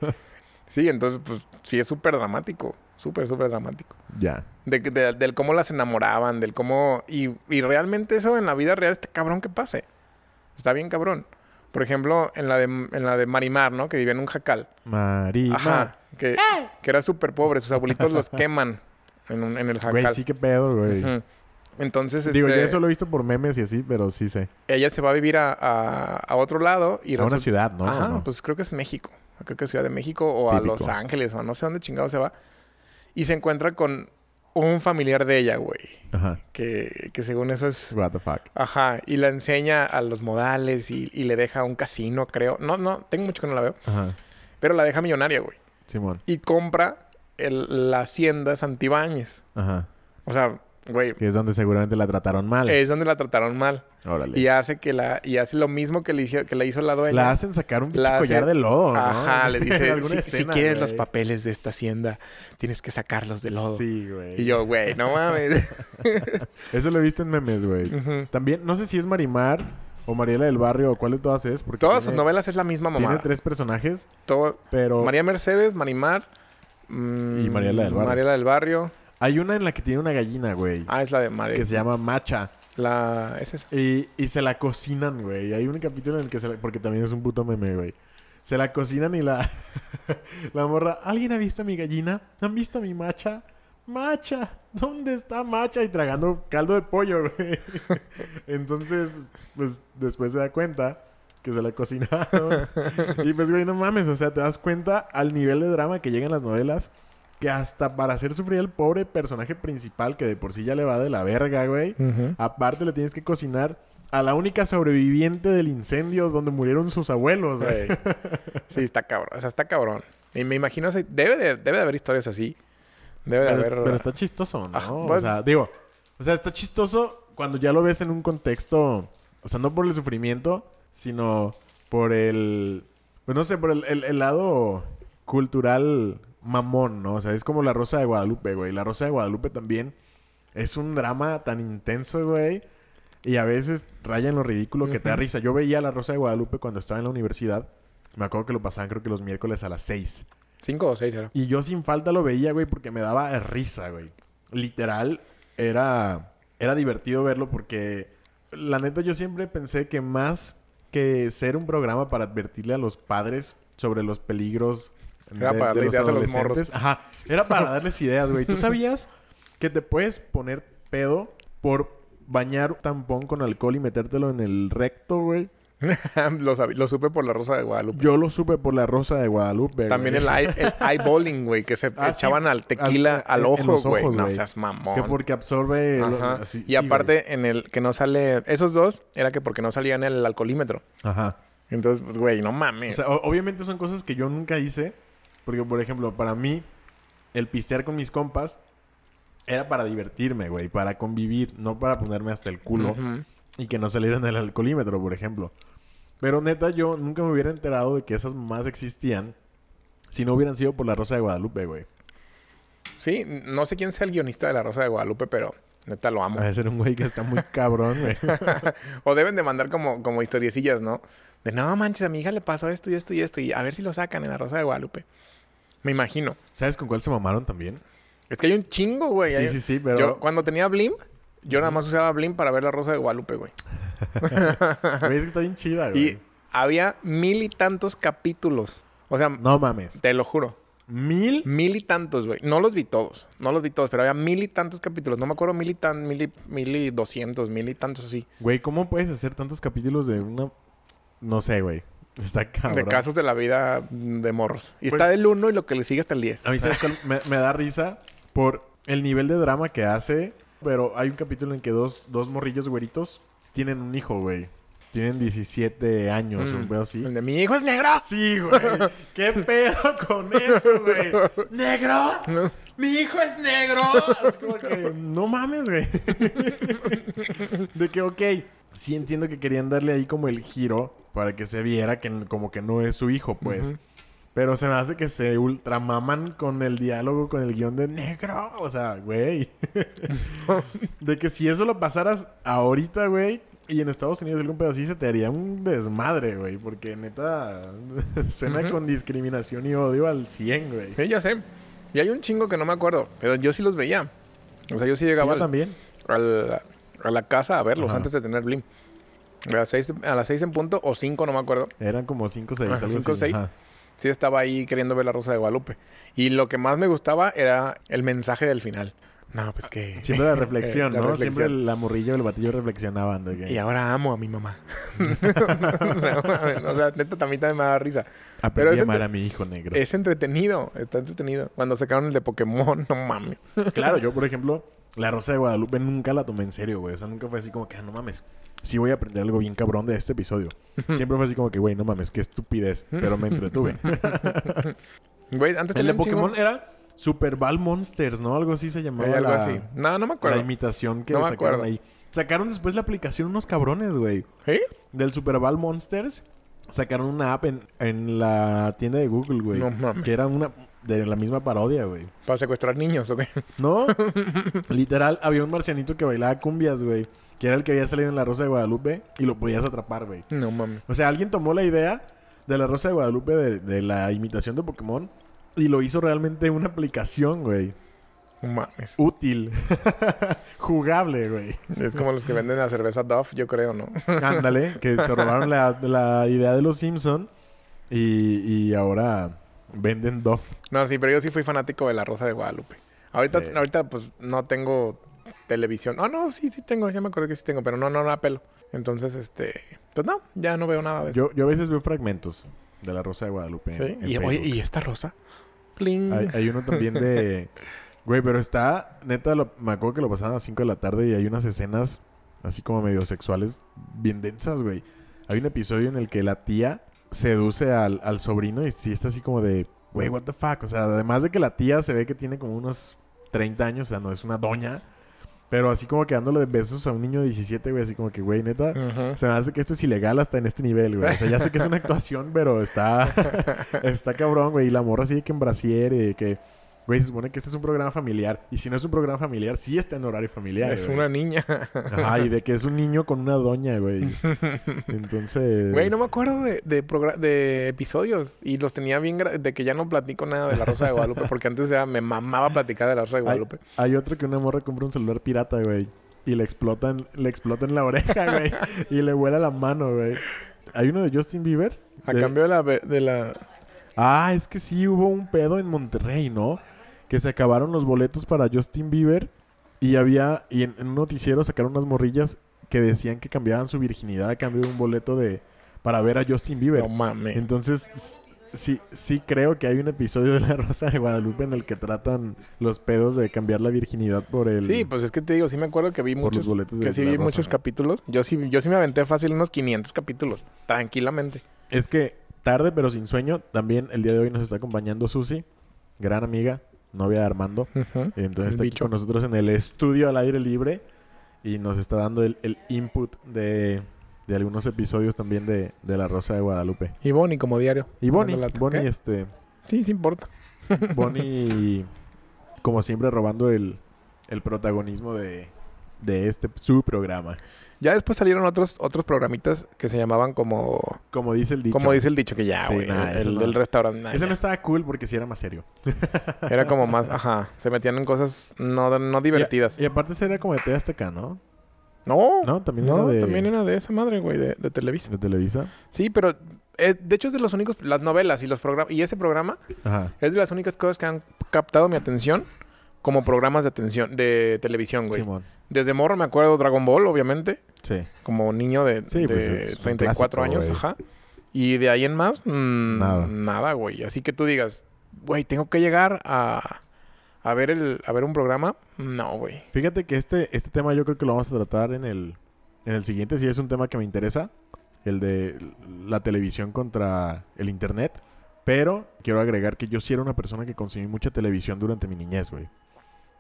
[SPEAKER 2] Sí, entonces, pues, sí es súper dramático. Súper, súper dramático.
[SPEAKER 1] ya.
[SPEAKER 2] De, de- del cómo las enamoraban, del cómo... Y, y realmente eso en la vida real está cabrón que pase. Está bien cabrón. Por ejemplo, en la de, en la de Marimar, ¿no? Que vivía en un jacal.
[SPEAKER 1] María.
[SPEAKER 2] Ajá. Que, que era súper pobre. Sus abuelitos los queman en, un- en el jacal.
[SPEAKER 1] Güey, sí que pedo, güey.
[SPEAKER 2] Entonces,
[SPEAKER 1] Digo,
[SPEAKER 2] este,
[SPEAKER 1] yo eso lo he visto por memes y así, pero sí sé.
[SPEAKER 2] ella se va a vivir a, a- a otro lado y
[SPEAKER 1] a una ciudad, ¿no?
[SPEAKER 2] Ajá, pues creo que es México. Creo que es Ciudad de México o
[SPEAKER 1] Típico.
[SPEAKER 2] a Los Ángeles o no sé dónde chingado se va. Y se encuentra con un familiar de ella, güey.
[SPEAKER 1] Ajá.
[SPEAKER 2] Que, que según eso es...
[SPEAKER 1] What the fuck.
[SPEAKER 2] Ajá. Y la enseña a los modales y, y le deja un casino, creo. No, no, tengo mucho que no la veo.
[SPEAKER 1] Ajá.
[SPEAKER 2] Pero la deja millonaria, güey.
[SPEAKER 1] Simón.
[SPEAKER 2] Y compra el- la hacienda Santibáñez.
[SPEAKER 1] Ajá.
[SPEAKER 2] O sea, güey,
[SPEAKER 1] Que es donde seguramente la trataron mal.
[SPEAKER 2] es donde la trataron mal.
[SPEAKER 1] Órale.
[SPEAKER 2] Y hace que la... Y hace lo mismo que le hizo, que le hizo la dueña.
[SPEAKER 1] La hacen sacar un pinche
[SPEAKER 2] La hace-
[SPEAKER 1] collar de lodo, ¿no?
[SPEAKER 2] Ajá, le [laughs] dice, si, si
[SPEAKER 1] escena,
[SPEAKER 2] quieres los papeles de esta hacienda, tienes que sacarlos de lodo.
[SPEAKER 1] Sí, güey.
[SPEAKER 2] Y yo, güey, no mames. [laughs]
[SPEAKER 1] Eso lo he visto en memes, güey. También, no sé si es Marimar o Mariela del Barrio o cuál de todas es. Porque
[SPEAKER 2] Todas sus
[SPEAKER 1] tiene-
[SPEAKER 2] novelas es la misma
[SPEAKER 1] Tiene
[SPEAKER 2] mamada.
[SPEAKER 1] tres personajes,
[SPEAKER 2] Todo,
[SPEAKER 1] pero
[SPEAKER 2] María Mercedes, Marimar mm,
[SPEAKER 1] Y Mariela del Barrio.
[SPEAKER 2] Mariela del Barrio.
[SPEAKER 1] Hay una en la que tiene una gallina, güey.
[SPEAKER 2] Ah, es la de María.
[SPEAKER 1] que se llama Macha.
[SPEAKER 2] La... Es esa.
[SPEAKER 1] Y, y se la cocinan, güey. Hay un capítulo en el que se la... Porque también es un puto meme, güey. Se la cocinan y la... [laughs] la morra... ¿Alguien ha visto a mi gallina? ¿Han visto a mi macha? Macha, ¿dónde está Macha? Y tragando caldo de pollo, [laughs] güey. Entonces, pues después se da cuenta que se la cocinaron. y pues, güey, no mames. O sea, te das cuenta al nivel de drama que llegan las novelas. Que hasta para hacer sufrir al pobre personaje principal, que de por sí ya le va de la verga, güey. Aparte le tienes que cocinar a la única sobreviviente del incendio donde murieron sus abuelos, güey.
[SPEAKER 2] Sí, está cabrón. O sea, está cabrón. Y me imagino... o sea, Debe de, debe de haber historias así. Debe de
[SPEAKER 1] Pero,
[SPEAKER 2] haber...
[SPEAKER 1] pero está chistoso, ¿no?
[SPEAKER 2] Ajá,
[SPEAKER 1] o
[SPEAKER 2] pues-
[SPEAKER 1] sea, digo, o sea, está chistoso cuando ya lo ves en un contexto, o sea, no por el sufrimiento, sino por el, pues no sé, por el, el- el lado cultural mamón, ¿no? O sea, es como La Rosa de Guadalupe, güey. La Rosa de Guadalupe también es un drama tan intenso, güey. Y a veces raya en lo ridículo que te da risa. Yo veía La Rosa de Guadalupe cuando estaba en la universidad. Me acuerdo que lo pasaban creo que los miércoles a las 6.
[SPEAKER 2] Cinco o seis era.
[SPEAKER 1] Y yo sin falta lo veía, güey, porque me daba risa, güey. Literal, era, era divertido verlo porque la neta, yo siempre pensé que más que ser un programa para advertirle a los padres sobre los peligros
[SPEAKER 2] Era para darle ideas a los morros.
[SPEAKER 1] Ajá, era para darles ideas, güey. ¿Tú [laughs] sabías que te puedes poner pedo por bañar un tampón con alcohol y metértelo en el recto, güey? [laughs]
[SPEAKER 2] lo, lo supe por la Rosa de Guadalupe.
[SPEAKER 1] Yo lo supe por la Rosa de Guadalupe.
[SPEAKER 2] También el, eye- el [laughs] eyeballing, güey, que se
[SPEAKER 1] Ah, sí.
[SPEAKER 2] echaban al tequila
[SPEAKER 1] Al-
[SPEAKER 2] al,
[SPEAKER 1] en- en
[SPEAKER 2] ojo, güey. No
[SPEAKER 1] güey.
[SPEAKER 2] seas mamón.
[SPEAKER 1] Que porque absorbe... lo-
[SPEAKER 2] Ajá.
[SPEAKER 1] así-
[SPEAKER 2] y
[SPEAKER 1] sí,
[SPEAKER 2] aparte, en el que no sale... Esos dos, era que porque no salía en el alcoholímetro.
[SPEAKER 1] Ajá.
[SPEAKER 2] Entonces, pues, güey, no
[SPEAKER 1] O
[SPEAKER 2] mames.
[SPEAKER 1] sea, obviamente son cosas que yo nunca hice. Porque, por ejemplo, para mí, el pistear con mis compas era para divertirme, güey. Para convivir, no para ponerme hasta el culo. Y que no saliera en el alcoholímetro, por ejemplo. Pero neta, yo nunca me hubiera enterado de que esas más existían si no hubieran sido por la Rosa de Guadalupe, güey.
[SPEAKER 2] Sí, no sé quién sea el guionista de La Rosa de Guadalupe, pero neta lo amo.
[SPEAKER 1] A ser un güey que está muy [laughs] cabrón, güey.
[SPEAKER 2] o deben de mandar como, como historiecillas, ¿no? De no manches, a mi hija le pasó esto y esto y esto. Y a ver si lo sacan en La Rosa de Guadalupe. Me imagino.
[SPEAKER 1] ¿Sabes con cuál se mamaron también?
[SPEAKER 2] Es que hay un chingo, güey.
[SPEAKER 1] Sí,
[SPEAKER 2] Hay-
[SPEAKER 1] sí, sí, pero...
[SPEAKER 2] Yo cuando tenía Blim, yo nada más usaba Blim para ver La Rosa de Guadalupe, güey. [laughs]
[SPEAKER 1] Güey, es que está bien chida, güey.
[SPEAKER 2] Y había mil y tantos capítulos. O sea,
[SPEAKER 1] No mames.
[SPEAKER 2] te lo juro.
[SPEAKER 1] ¿Mil?
[SPEAKER 2] Mil y tantos, güey. No los vi todos. No los vi todos, pero había mil y tantos capítulos. No me acuerdo mil y tan, mil y, mil y doscientos, mil y tantos así.
[SPEAKER 1] Güey, ¿cómo puedes hacer tantos capítulos de una... No sé, güey. [laughs] Está cabrón.
[SPEAKER 2] De casos de la vida de morros. Y
[SPEAKER 1] Pues-
[SPEAKER 2] está del 1 y lo que le sigue hasta el 10.
[SPEAKER 1] A mí, ¿sabes me, me da risa por el nivel de drama que hace. Pero hay un capítulo en que dos, dos morrillos güeritos tienen un hijo, güey. Tienen 17 años,
[SPEAKER 2] Mm.
[SPEAKER 1] un pedo así.
[SPEAKER 2] El de mi hijo es negro.
[SPEAKER 1] Sí, güey. [laughs] ¿Qué pedo con eso, güey? ¿Negro? ¡Mi hijo es negro! Es como que, no mames, güey. [laughs] De que, ok, sí entiendo que querían darle ahí como el giro para que se viera que como que no es su hijo, pues. Pero se me hace que se ultramaman con el diálogo, con el guion de negro. O sea, güey. [laughs] de que si eso lo pasaras ahorita, güey, y en Estados Unidos algún pedo así, se te haría un desmadre, güey. Porque neta, [laughs] suena
[SPEAKER 2] Ujú.
[SPEAKER 1] con discriminación y odio al 100, güey.
[SPEAKER 2] Sí, ya sé. Y hay un chingo que no me acuerdo. Pero yo sí los veía. O sea, yo sí
[SPEAKER 1] Sí,
[SPEAKER 2] llegaba
[SPEAKER 1] yo
[SPEAKER 2] al-
[SPEAKER 1] también.
[SPEAKER 2] al- a la casa a verlos
[SPEAKER 1] Ajá.
[SPEAKER 2] antes de tener Blim. A las 6 a las seis en punto o 5, no me acuerdo.
[SPEAKER 1] Eran como 5 o 6,
[SPEAKER 2] Ajá,
[SPEAKER 1] algo
[SPEAKER 2] cinco o seis.
[SPEAKER 1] Ajá.
[SPEAKER 2] Sí estaba ahí queriendo ver la Rosa de Guadalupe. Y lo que más me gustaba era el mensaje del final. No, pues que...
[SPEAKER 1] Siempre la reflexión, ¿no?
[SPEAKER 2] reflexión.
[SPEAKER 1] Siempre la morrilla o el batillo reflexionaban.
[SPEAKER 2] Y ahora amo a mi mamá. No mames, o sea, neta, también me da risa.
[SPEAKER 1] Aprendí
[SPEAKER 2] pero
[SPEAKER 1] a amar a mi hijo negro.
[SPEAKER 2] Es entretenido, está entretenido. Cuando sacaron el de Pokémon, no mames.
[SPEAKER 1] Claro, yo, por ejemplo, la Rosa de Guadalupe nunca la tomé en serio, güey. O sea, nunca fue así como que, ah, no mames. Sí voy a aprender algo bien cabrón de este episodio. Siempre fue así como que, güey, no mames, qué estupidez. Pero me entretuve. [laughs]
[SPEAKER 2] Güey, antes
[SPEAKER 1] El de
[SPEAKER 2] chingo-
[SPEAKER 1] Pokémon era Super Ball Monsters, ¿no? Algo así se llamaba
[SPEAKER 2] Hay algo
[SPEAKER 1] la,
[SPEAKER 2] así. No, no me
[SPEAKER 1] la
[SPEAKER 2] acuerdo.
[SPEAKER 1] imitación que
[SPEAKER 2] No
[SPEAKER 1] sacaron
[SPEAKER 2] acuerdo.
[SPEAKER 1] ahí. Sacaron después la aplicación unos cabrones, güey.
[SPEAKER 2] ¿Sí?
[SPEAKER 1] Del Super Ball Monsters. Sacaron una app en, en la tienda de Google, güey.
[SPEAKER 2] No mames.
[SPEAKER 1] que era una de la misma parodia, güey.
[SPEAKER 2] ¿Para secuestrar niños o qué?
[SPEAKER 1] No, [laughs] literal, había un marcianito que bailaba cumbias, güey. Que era el que había salido en La Rosa de Guadalupe y lo podías atrapar, güey.
[SPEAKER 2] No mames.
[SPEAKER 1] O sea, alguien tomó la idea de La Rosa de Guadalupe de, de la imitación de Pokémon y lo hizo realmente una aplicación, güey.
[SPEAKER 2] Mames.
[SPEAKER 1] Útil. [laughs] Jugable, güey.
[SPEAKER 2] Es como los que venden la cerveza Duff, yo creo, ¿no? [laughs]
[SPEAKER 1] Ándale, que se robaron la, la idea de los Simpson y, y ahora venden Dove.
[SPEAKER 2] No, sí, pero yo sí fui fanático de la Rosa de Guadalupe. Ahorita,
[SPEAKER 1] Sí.
[SPEAKER 2] ahorita pues, no tengo televisión. Ah, no, sí, sí tengo. Ya me acuerdo que sí tengo, pero no, no la pelo. Entonces, este... Pues no, ya no veo nada de eso.
[SPEAKER 1] Yo, yo a veces veo fragmentos de La Rosa de Guadalupe.
[SPEAKER 2] ¿Sí?
[SPEAKER 1] en- en
[SPEAKER 2] Y, oye,
[SPEAKER 1] Facebook.
[SPEAKER 2] ¿y esta rosa? Cling.
[SPEAKER 1] Hay, hay uno también de... [laughs] Güey, pero está... Neta, lo- me acuerdo que lo pasaban a las 5 de la tarde y hay unas escenas así como medio sexuales bien densas, güey. Hay un episodio en el que la tía seduce al, al sobrino y sí está así como de... Güey, what the fuck. O sea, además de que la tía se ve que tiene como unos 30 años, o sea, no es una doña. Pero así como que dándole besos a un niño de 17, güey, así como que, güey, neta... Se me hace que esto es ilegal hasta en este nivel, güey. O sea, ya sé que es una [laughs] actuación, pero está... está cabrón, güey. Y la morra sigue que en brasier y de que... Güey, se supone que este es un programa familiar. Y si no es un programa familiar, sí está en horario familiar,
[SPEAKER 2] es
[SPEAKER 1] güey.
[SPEAKER 2] una niña.
[SPEAKER 1] Ajá, y de que es un niño con una doña, güey. [laughs] Entonces...
[SPEAKER 2] Güey, no me acuerdo de, de, de episodios. Y los tenía bien... De que ya no platico nada de la Rosa de Guadalupe. Porque antes era, me mamaba platicar de la Rosa de Guadalupe.
[SPEAKER 1] hay otro que una morra compra un celular pirata, güey. y le explotan, le explotan la oreja, güey. y le vuela la mano, güey. Hay uno de Justin Bieber.
[SPEAKER 2] A
[SPEAKER 1] de-
[SPEAKER 2] cambio de la, de la...
[SPEAKER 1] Ah, es que sí hubo un pedo en Monterrey, ¿no? Que se acabaron los boletos para Justin Bieber y había y en, en un noticiero sacaron unas morrillas que decían que cambiaban su virginidad a cambio de un boleto de para ver a Justin Bieber.
[SPEAKER 2] No mames.
[SPEAKER 1] Entonces, sí, sí creo que hay un episodio de La Rosa de Guadalupe en el que tratan los pedos de cambiar la virginidad por el...
[SPEAKER 2] Sí, pues es que te digo, sí me acuerdo que vi muchos,
[SPEAKER 1] boletos de
[SPEAKER 2] que sí vi
[SPEAKER 1] Rosa.
[SPEAKER 2] muchos capítulos. Yo sí, yo sí me aventé fácil unos 500 capítulos, tranquilamente.
[SPEAKER 1] Es que tarde pero sin sueño, también el día de hoy nos está acompañando Susi, gran amiga, novia de Armando. Entonces está aquí con nosotros en el estudio al aire libre y nos está dando el, el input de, de algunos episodios también de, de La Rosa de Guadalupe.
[SPEAKER 2] Y Bonnie como diario.
[SPEAKER 1] Y Bonnie. Bonnie, este,
[SPEAKER 2] Sí, sí importa. [laughs]
[SPEAKER 1] Bonnie, como siempre, robando el, el protagonismo de, de este, su programa.
[SPEAKER 2] Ya después salieron otros otros programitas que se llamaban como...
[SPEAKER 1] Como dice el dicho.
[SPEAKER 2] Como dice el dicho que ya,
[SPEAKER 1] Sí,
[SPEAKER 2] güey.
[SPEAKER 1] nah,
[SPEAKER 2] el
[SPEAKER 1] eso
[SPEAKER 2] el
[SPEAKER 1] no.
[SPEAKER 2] del restaurante. nah,
[SPEAKER 1] Ese
[SPEAKER 2] ya.
[SPEAKER 1] no estaba cool porque sí era más serio. [laughs]
[SPEAKER 2] Era como más... Ajá. Se metían en cosas no, no divertidas.
[SPEAKER 1] Y aparte ese era como de TV Azteca, ¿no?
[SPEAKER 2] no.
[SPEAKER 1] No, también
[SPEAKER 2] No,
[SPEAKER 1] era de,
[SPEAKER 2] también era de esa madre, güey, de, de Televisa.
[SPEAKER 1] de Televisa.
[SPEAKER 2] Sí, pero eh, de hecho es de los únicos, las novelas y los programas, y ese programa
[SPEAKER 1] Ajá.
[SPEAKER 2] es de las únicas cosas que han captado mi atención como programas de atención, de televisión, güey.
[SPEAKER 1] Simón.
[SPEAKER 2] Desde morro me acuerdo Dragon Ball, obviamente,
[SPEAKER 1] Sí.
[SPEAKER 2] como niño de,
[SPEAKER 1] Sí,
[SPEAKER 2] de
[SPEAKER 1] pues, es un
[SPEAKER 2] 34
[SPEAKER 1] clásico,
[SPEAKER 2] años,
[SPEAKER 1] güey.
[SPEAKER 2] ajá. Y de ahí en más, mm,
[SPEAKER 1] Nada.
[SPEAKER 2] nada, güey. Así que tú digas, güey, tengo que llegar a, a ver el, a ver un programa. No, güey.
[SPEAKER 1] Fíjate que este, este tema yo creo que lo vamos a tratar en el, en el siguiente. Si es un tema que me interesa. El de la televisión contra el internet. Pero quiero agregar que yo sí era una persona que consumí mucha televisión durante mi niñez, güey.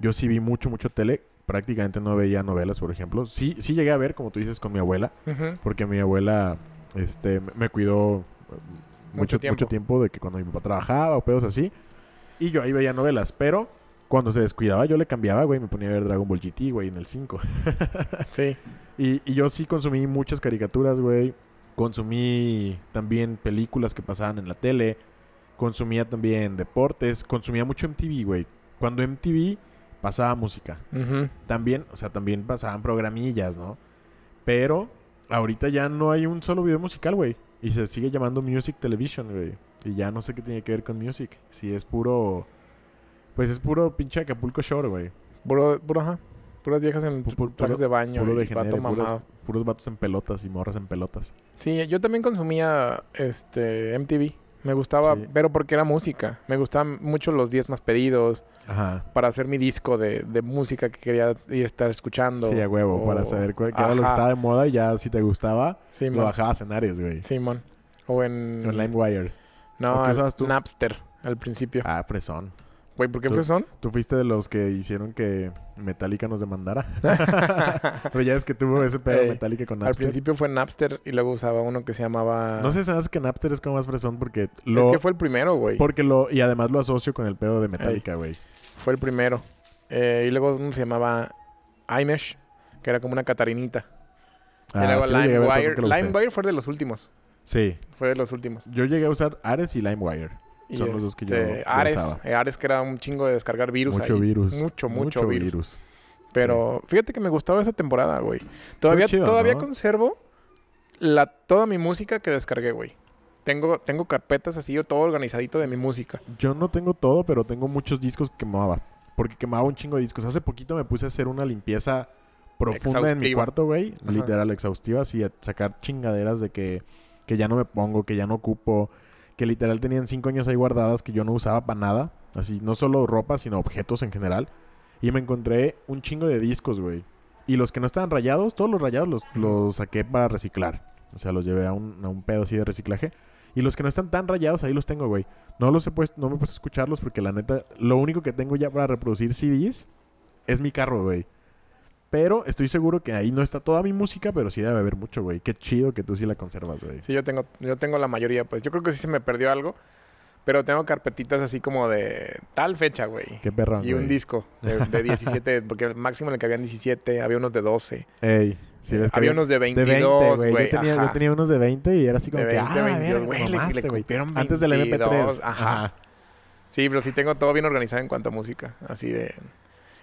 [SPEAKER 1] Yo sí vi mucho, mucho tele. Prácticamente no veía novelas, por ejemplo. Sí, sí llegué a ver, como tú dices, con mi abuela. Porque mi abuela este, me- me cuidó eh, mucho,
[SPEAKER 2] Mucho tiempo.
[SPEAKER 1] mucho tiempo de que cuando mi papá trabajaba o pedos así. Y yo ahí veía novelas. Pero cuando se descuidaba, yo le cambiaba, güey. Me ponía a ver Dragon Ball GT, güey, en el 5. [laughs]
[SPEAKER 2] Sí.
[SPEAKER 1] Y, y yo sí consumí muchas caricaturas, güey. Consumí también películas que pasaban en la tele. Consumía también deportes. Consumía mucho MTV, güey. Cuando MTV pasaba música. También, o sea, también pasaban programillas, ¿no? Pero ahorita ya no hay un solo video musical, güey. Y se sigue llamando Music Television, güey. Y ya no sé qué tiene que ver con music. Si es puro... Pues es puro pinche Acapulco Shore, güey.
[SPEAKER 2] Puro, puro, ajá. Puras viejas en trajes
[SPEAKER 1] puro-
[SPEAKER 2] de baño
[SPEAKER 1] Puro
[SPEAKER 2] y
[SPEAKER 1] degenere,
[SPEAKER 2] vato
[SPEAKER 1] puros, puros vatos en pelotas y morras en pelotas.
[SPEAKER 2] Sí, yo también consumía este MTV. Me gustaba,
[SPEAKER 1] Sí.
[SPEAKER 2] pero porque era música. Me gustaban mucho los 10 más pedidos
[SPEAKER 1] Ajá.
[SPEAKER 2] para hacer mi disco de, de música que quería ir estar escuchando.
[SPEAKER 1] Sí, a huevo,
[SPEAKER 2] o-
[SPEAKER 1] para saber cuál, qué era lo que estaba de moda y ya si te gustaba,
[SPEAKER 2] Sí,
[SPEAKER 1] lo
[SPEAKER 2] mon.
[SPEAKER 1] bajabas en Ares, güey.
[SPEAKER 2] Simón. O en...
[SPEAKER 1] En LimeWire.
[SPEAKER 2] No,
[SPEAKER 1] ¿O qué usabas tú?
[SPEAKER 2] Napster al principio.
[SPEAKER 1] Ah, fresón.
[SPEAKER 2] Güey, ¿por qué
[SPEAKER 1] tú-
[SPEAKER 2] fresón?
[SPEAKER 1] Tú fuiste de los que hicieron que Metallica nos demandara. [laughs] Pero ya es que tuvo ese pedo Metallica con
[SPEAKER 2] Al
[SPEAKER 1] Napster.
[SPEAKER 2] principio fue Napster y luego usaba uno que se llamaba...
[SPEAKER 1] No sé, se hace que Napster es como más fresón porque lo...
[SPEAKER 2] Es que fue el primero, güey.
[SPEAKER 1] Porque lo... Y además lo asocio con el pedo de Metallica, güey.
[SPEAKER 2] Fue el primero. Eh, y luego uno se llamaba iMesh, que era como una catarinita. y luego
[SPEAKER 1] Ah, sí
[SPEAKER 2] LimeWire. LimeWire fue de los últimos.
[SPEAKER 1] Sí.
[SPEAKER 2] Fue de los últimos.
[SPEAKER 1] Yo llegué a usar Ares y LimeWire.
[SPEAKER 2] Y
[SPEAKER 1] Son los dos que yo-
[SPEAKER 2] este,
[SPEAKER 1] yo
[SPEAKER 2] Ares,
[SPEAKER 1] usaba.
[SPEAKER 2] eh, Ares que era un chingo de descargar virus
[SPEAKER 1] Mucho
[SPEAKER 2] ahí.
[SPEAKER 1] virus.
[SPEAKER 2] Mucho, mucho, virus.
[SPEAKER 1] virus.
[SPEAKER 2] Pero fíjate que me gustaba esa temporada, güey. Todavía,
[SPEAKER 1] chido,
[SPEAKER 2] todavía
[SPEAKER 1] ¿no?
[SPEAKER 2] conservo la, toda mi música que descargué, güey. Tengo, tengo carpetas así, yo todo organizadito de mi música.
[SPEAKER 1] Yo no tengo todo, pero tengo muchos discos que quemaba. Porque quemaba un chingo de discos. Hace poquito me puse a hacer una limpieza profunda en mi cuarto, güey. Literal, exhaustiva. Así, a sacar chingaderas de que, que ya no me pongo, que ya no ocupo. Que literal tenían cinco años ahí guardadas que yo no usaba para nada. Así, no solo ropa, sino objetos en general. Y me encontré un chingo de discos, güey. Y los que no estaban rayados, todos los rayados los, los saqué para reciclar. O sea, los llevé a un, a un pedo así de reciclaje. Y los que no están tan rayados, ahí los tengo, güey. No los he puesto, no me he puesto a escucharlos porque la neta, lo único que tengo ya para reproducir CDs es mi carro, güey. Pero estoy seguro que ahí no está toda mi música, pero sí debe haber mucho, güey. Qué chido que tú sí la conservas, güey.
[SPEAKER 2] Sí, yo tengo, yo tengo la mayoría, pues. Yo creo que sí se me perdió algo. Pero tengo carpetitas así como de tal fecha, güey.
[SPEAKER 1] Qué perrón,
[SPEAKER 2] Y un
[SPEAKER 1] güey.
[SPEAKER 2] disco de, de [laughs] 17, porque el máximo en el que habían 17, había unos de 12.
[SPEAKER 1] Ey, sí, que
[SPEAKER 2] había unos de
[SPEAKER 1] de
[SPEAKER 2] 22,
[SPEAKER 1] 20, güey. Yo tenía, yo tenía unos de 20 y era así como
[SPEAKER 2] De
[SPEAKER 1] que,
[SPEAKER 2] 20,
[SPEAKER 1] ah,
[SPEAKER 2] 22,
[SPEAKER 1] verga,
[SPEAKER 2] güey, le- le
[SPEAKER 1] güey. Antes del MP3.
[SPEAKER 2] 22, ajá. Sí, pero sí tengo todo bien organizado en cuanto a música. Así de...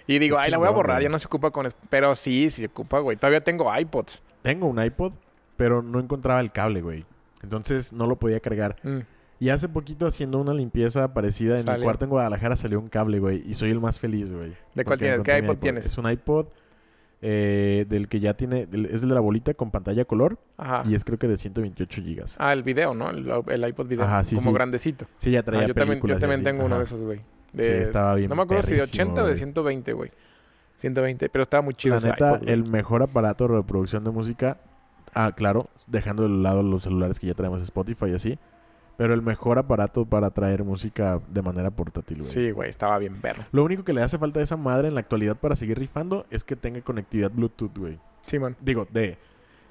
[SPEAKER 2] Y digo,
[SPEAKER 1] Qué
[SPEAKER 2] ay, la voy a borrar,
[SPEAKER 1] güey.
[SPEAKER 2] ya no se ocupa con... Pero sí, sí se ocupa, güey. Todavía tengo iPods.
[SPEAKER 1] Tengo un iPod, pero no encontraba el cable, güey. Entonces no lo podía cargar.
[SPEAKER 2] Mm.
[SPEAKER 1] Y hace poquito haciendo una limpieza parecida en mi cuarto en Guadalajara salió un cable, güey. Y soy el más feliz, güey.
[SPEAKER 2] ¿De cuál tienes? ¿Qué
[SPEAKER 1] mi
[SPEAKER 2] iPod tienes?
[SPEAKER 1] Es un iPod eh, del que ya tiene... es el de la bolita con pantalla color.
[SPEAKER 2] Ajá.
[SPEAKER 1] Y es creo que de 128 gigas.
[SPEAKER 2] Ah, el video, ¿no? El, el iPod video.
[SPEAKER 1] Ajá, sí,
[SPEAKER 2] como
[SPEAKER 1] sí.
[SPEAKER 2] grandecito.
[SPEAKER 1] Sí, ya
[SPEAKER 2] Ah,
[SPEAKER 1] traía
[SPEAKER 2] yo también, yo
[SPEAKER 1] películas
[SPEAKER 2] también
[SPEAKER 1] así.
[SPEAKER 2] tengo uno de esos, güey. De-
[SPEAKER 1] Sí, estaba bien
[SPEAKER 2] No me acuerdo si de
[SPEAKER 1] perrísimo,
[SPEAKER 2] 80 o de
[SPEAKER 1] güey.
[SPEAKER 2] 120, güey. 120, pero estaba muy chido.
[SPEAKER 1] La neta,
[SPEAKER 2] iPod,
[SPEAKER 1] el mejor aparato de reproducción de música. Ah, claro, dejando de lado los celulares que ya traemos Spotify y así. Pero el mejor aparato para traer música de manera portátil, güey.
[SPEAKER 2] Sí, güey, estaba bien perro.
[SPEAKER 1] Lo único que le hace falta a esa madre en la actualidad para seguir rifando es que tenga conectividad Bluetooth, güey.
[SPEAKER 2] Sí, man.
[SPEAKER 1] Digo, de,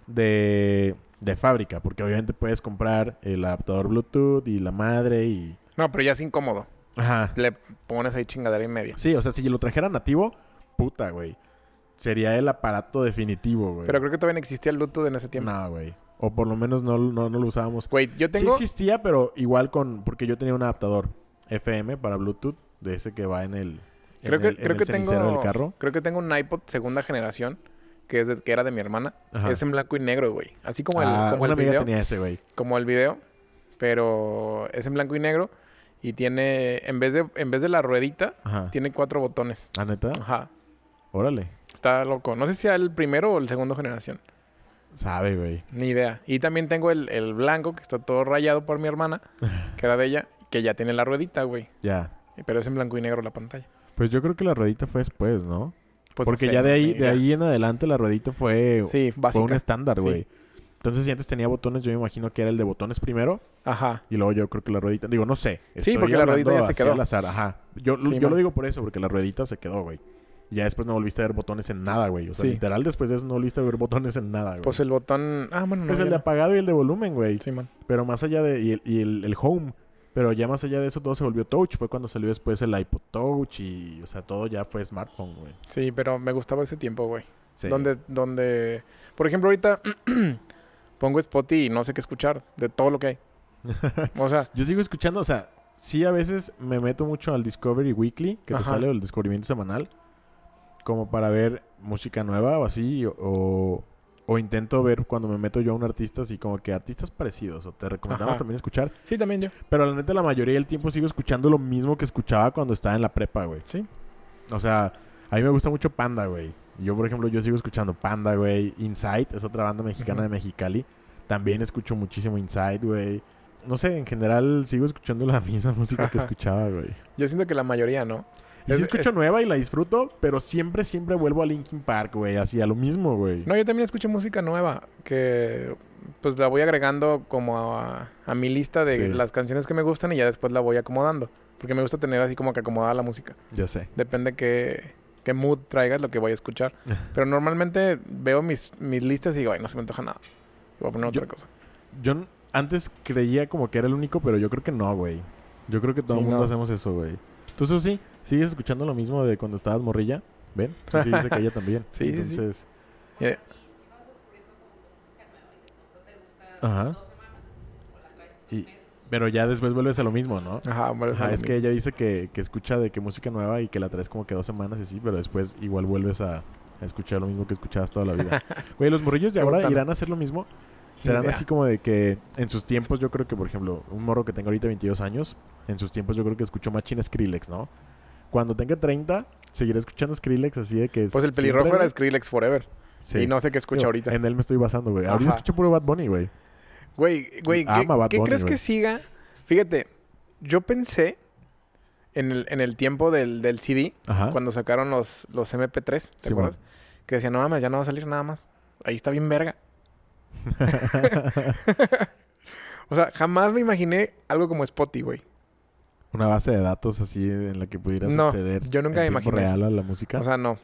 [SPEAKER 1] de, de fábrica, porque obviamente puedes comprar el adaptador Bluetooth y la madre y...
[SPEAKER 2] No, pero ya es incómodo.
[SPEAKER 1] Ajá.
[SPEAKER 2] Le pones ahí chingadera y media.
[SPEAKER 1] Sí, o sea, si lo trajera nativo, puta, güey. Sería el aparato definitivo, güey.
[SPEAKER 2] Pero creo que todavía no existía el Bluetooth en ese tiempo.
[SPEAKER 1] No, güey. O por lo menos no, no, no lo usábamos.
[SPEAKER 2] Güey, yo tengo...
[SPEAKER 1] Sí existía, pero igual con... Porque yo tenía un adaptador FM para Bluetooth, de ese que va en el... en
[SPEAKER 2] creo que,
[SPEAKER 1] el- en
[SPEAKER 2] creo
[SPEAKER 1] el
[SPEAKER 2] que tengo...
[SPEAKER 1] del carro.
[SPEAKER 2] Creo que tengo un iPod segunda generación. Que, es de- que era de mi hermana.
[SPEAKER 1] Ajá.
[SPEAKER 2] Es en blanco y negro, güey. Así como el,
[SPEAKER 1] Ah,
[SPEAKER 2] como
[SPEAKER 1] una
[SPEAKER 2] el
[SPEAKER 1] amiga
[SPEAKER 2] video.
[SPEAKER 1] tenía ese, güey.
[SPEAKER 2] Como el video. Pero es en blanco y negro. Y tiene... En vez de, en vez de la ruedita,
[SPEAKER 1] Ajá.
[SPEAKER 2] tiene cuatro botones.
[SPEAKER 1] ¿Ah, neta?
[SPEAKER 2] Ajá.
[SPEAKER 1] Órale.
[SPEAKER 2] Está loco. No sé si sea el primero o el segundo generación.
[SPEAKER 1] Sabe, güey.
[SPEAKER 2] Ni idea. Y también tengo el, el blanco, que está todo rayado por mi hermana, [laughs] que era de ella, que ya tiene la ruedita, güey.
[SPEAKER 1] Ya.
[SPEAKER 2] Pero es en blanco y negro la pantalla.
[SPEAKER 1] Pues yo creo que la ruedita fue después, ¿no?
[SPEAKER 2] Pues no
[SPEAKER 1] Porque
[SPEAKER 2] sé,
[SPEAKER 1] ya de ahí, de ahí en adelante la ruedita fue,
[SPEAKER 2] Sí,
[SPEAKER 1] fue un estándar,
[SPEAKER 2] Sí.
[SPEAKER 1] Entonces, si antes tenía botones, yo me imagino que era el de botones primero.
[SPEAKER 2] Ajá.
[SPEAKER 1] Y luego yo creo que la ruedita... Digo, no sé. Estoy
[SPEAKER 2] porque la ruedita ya se quedó.
[SPEAKER 1] al azar, ajá. Yo,
[SPEAKER 2] Sí,
[SPEAKER 1] yo lo digo por eso, porque la ruedita se quedó, güey. Ya después no volviste a ver botones en nada, güey. O sea,
[SPEAKER 2] Sí.
[SPEAKER 1] literal, después de eso no volviste a ver botones en nada, güey.
[SPEAKER 2] Pues el botón... Ah, bueno, no.
[SPEAKER 1] Pues el de
[SPEAKER 2] no.
[SPEAKER 1] apagado y el de volumen, güey.
[SPEAKER 2] Sí, man.
[SPEAKER 1] Pero más allá de... Y el, y el- el home. Pero ya más allá de eso todo se volvió touch. Fue cuando salió después el iPod Touch y... O sea, todo ya fue smartphone, güey.
[SPEAKER 2] Sí, pero me gustaba ese tiempo, güey.
[SPEAKER 1] Sí.
[SPEAKER 2] Donde, donde... Por ejemplo, ahorita [clears throat] pongo Spotify y no sé qué escuchar de todo lo que hay. [laughs] O sea,
[SPEAKER 1] Yo sigo escuchando, o sea, sí a veces me meto mucho al Discovery Weekly, que te
[SPEAKER 2] Ajá.
[SPEAKER 1] sale el descubrimiento semanal, como para ver música nueva o así, o, o, o intento ver cuando me meto yo a un artista, así como que artistas parecidos, o te recomendamos
[SPEAKER 2] Ajá.
[SPEAKER 1] también escuchar.
[SPEAKER 2] sí, también yo.
[SPEAKER 1] Pero la neta, la mayoría del tiempo sigo escuchando lo mismo que escuchaba cuando estaba en la prepa, güey.
[SPEAKER 2] Sí.
[SPEAKER 1] O sea, a mí me gusta mucho Panda, güey. Yo, por ejemplo, yo sigo escuchando Panda, güey. Insight es otra banda mexicana de Mexicali. También escucho muchísimo Insight, güey. No sé, en general sigo escuchando la [laughs] misma música que [laughs] escuchaba, güey.
[SPEAKER 2] Yo siento que la mayoría, ¿no?
[SPEAKER 1] Y
[SPEAKER 2] Es-
[SPEAKER 1] sí escucho
[SPEAKER 2] es-
[SPEAKER 1] nueva y la disfruto, pero siempre, siempre vuelvo a Linkin Park, güey. Así, a lo mismo, güey.
[SPEAKER 2] No, yo también escucho música nueva, que pues la voy agregando como a, a mi lista de
[SPEAKER 1] Sí.
[SPEAKER 2] las canciones que me gustan y ya después la voy acomodando. Porque me gusta tener así como que acomodada la música.
[SPEAKER 1] Ya sé.
[SPEAKER 2] Depende qué, qué mood traigas lo que voy a escuchar. [laughs] Pero normalmente veo mis, mis listas y digo, ay, no se me antoja nada. Voy a poner
[SPEAKER 1] Yo-
[SPEAKER 2] otra cosa.
[SPEAKER 1] Yo n- antes creía como que era el único, pero yo creo que no, güey. Yo creo que todo
[SPEAKER 2] Sí,
[SPEAKER 1] el mundo
[SPEAKER 2] no.
[SPEAKER 1] hacemos eso, güey. ¿Tú, sí sigues escuchando lo mismo de cuando estabas morrilla? ¿Ven? Sí, sí, dice que ella también. [laughs]
[SPEAKER 2] Sí, sí, sí.
[SPEAKER 1] Entonces,
[SPEAKER 2] Eh,
[SPEAKER 1] ajá. Y, pero ya después vuelves a lo mismo, ¿no?
[SPEAKER 2] Ajá, bueno,
[SPEAKER 1] Ajá,
[SPEAKER 2] lo
[SPEAKER 1] es que ella dice que, que escucha de que música nueva y que la traes como que dos semanas y así, pero después igual vuelves a, a escuchar lo mismo que escuchabas toda la vida. [laughs] Güey, los morrillos de ahora irán a hacer lo mismo. Serán
[SPEAKER 2] idea.
[SPEAKER 1] así como de que en sus tiempos yo creo que, por ejemplo, un morro que tenga ahorita 22 años, en sus tiempos yo creo que escuchó Machine Skrillex, ¿no? Cuando tenga 30, seguirá escuchando Skrillex así de que...
[SPEAKER 2] Pues el
[SPEAKER 1] siempre,
[SPEAKER 2] pelirrojo era. Skrillex Forever.
[SPEAKER 1] Sí.
[SPEAKER 2] Y no sé qué escucha
[SPEAKER 1] Digo,
[SPEAKER 2] ahorita.
[SPEAKER 1] En él me estoy basando, güey. Ahorita escucho puro Bad Bunny, güey.
[SPEAKER 2] Güey, güey, ¿qué, qué crees que siga? Fíjate, yo pensé en el, en el tiempo del, del CD,
[SPEAKER 1] Ajá.
[SPEAKER 2] cuando sacaron los, los MP3, ¿te
[SPEAKER 1] Sí,
[SPEAKER 2] acuerdas? Que decían, no mames, ya no va a salir nada más. Ahí está bien verga. [laughs] [laughs] o sea, jamás me imaginé algo como Spotify, güey.
[SPEAKER 1] Una base de datos así en la que pudieras
[SPEAKER 2] No,
[SPEAKER 1] acceder
[SPEAKER 2] yo nunca
[SPEAKER 1] en
[SPEAKER 2] me imaginé
[SPEAKER 1] real a la música.
[SPEAKER 2] O sea, no.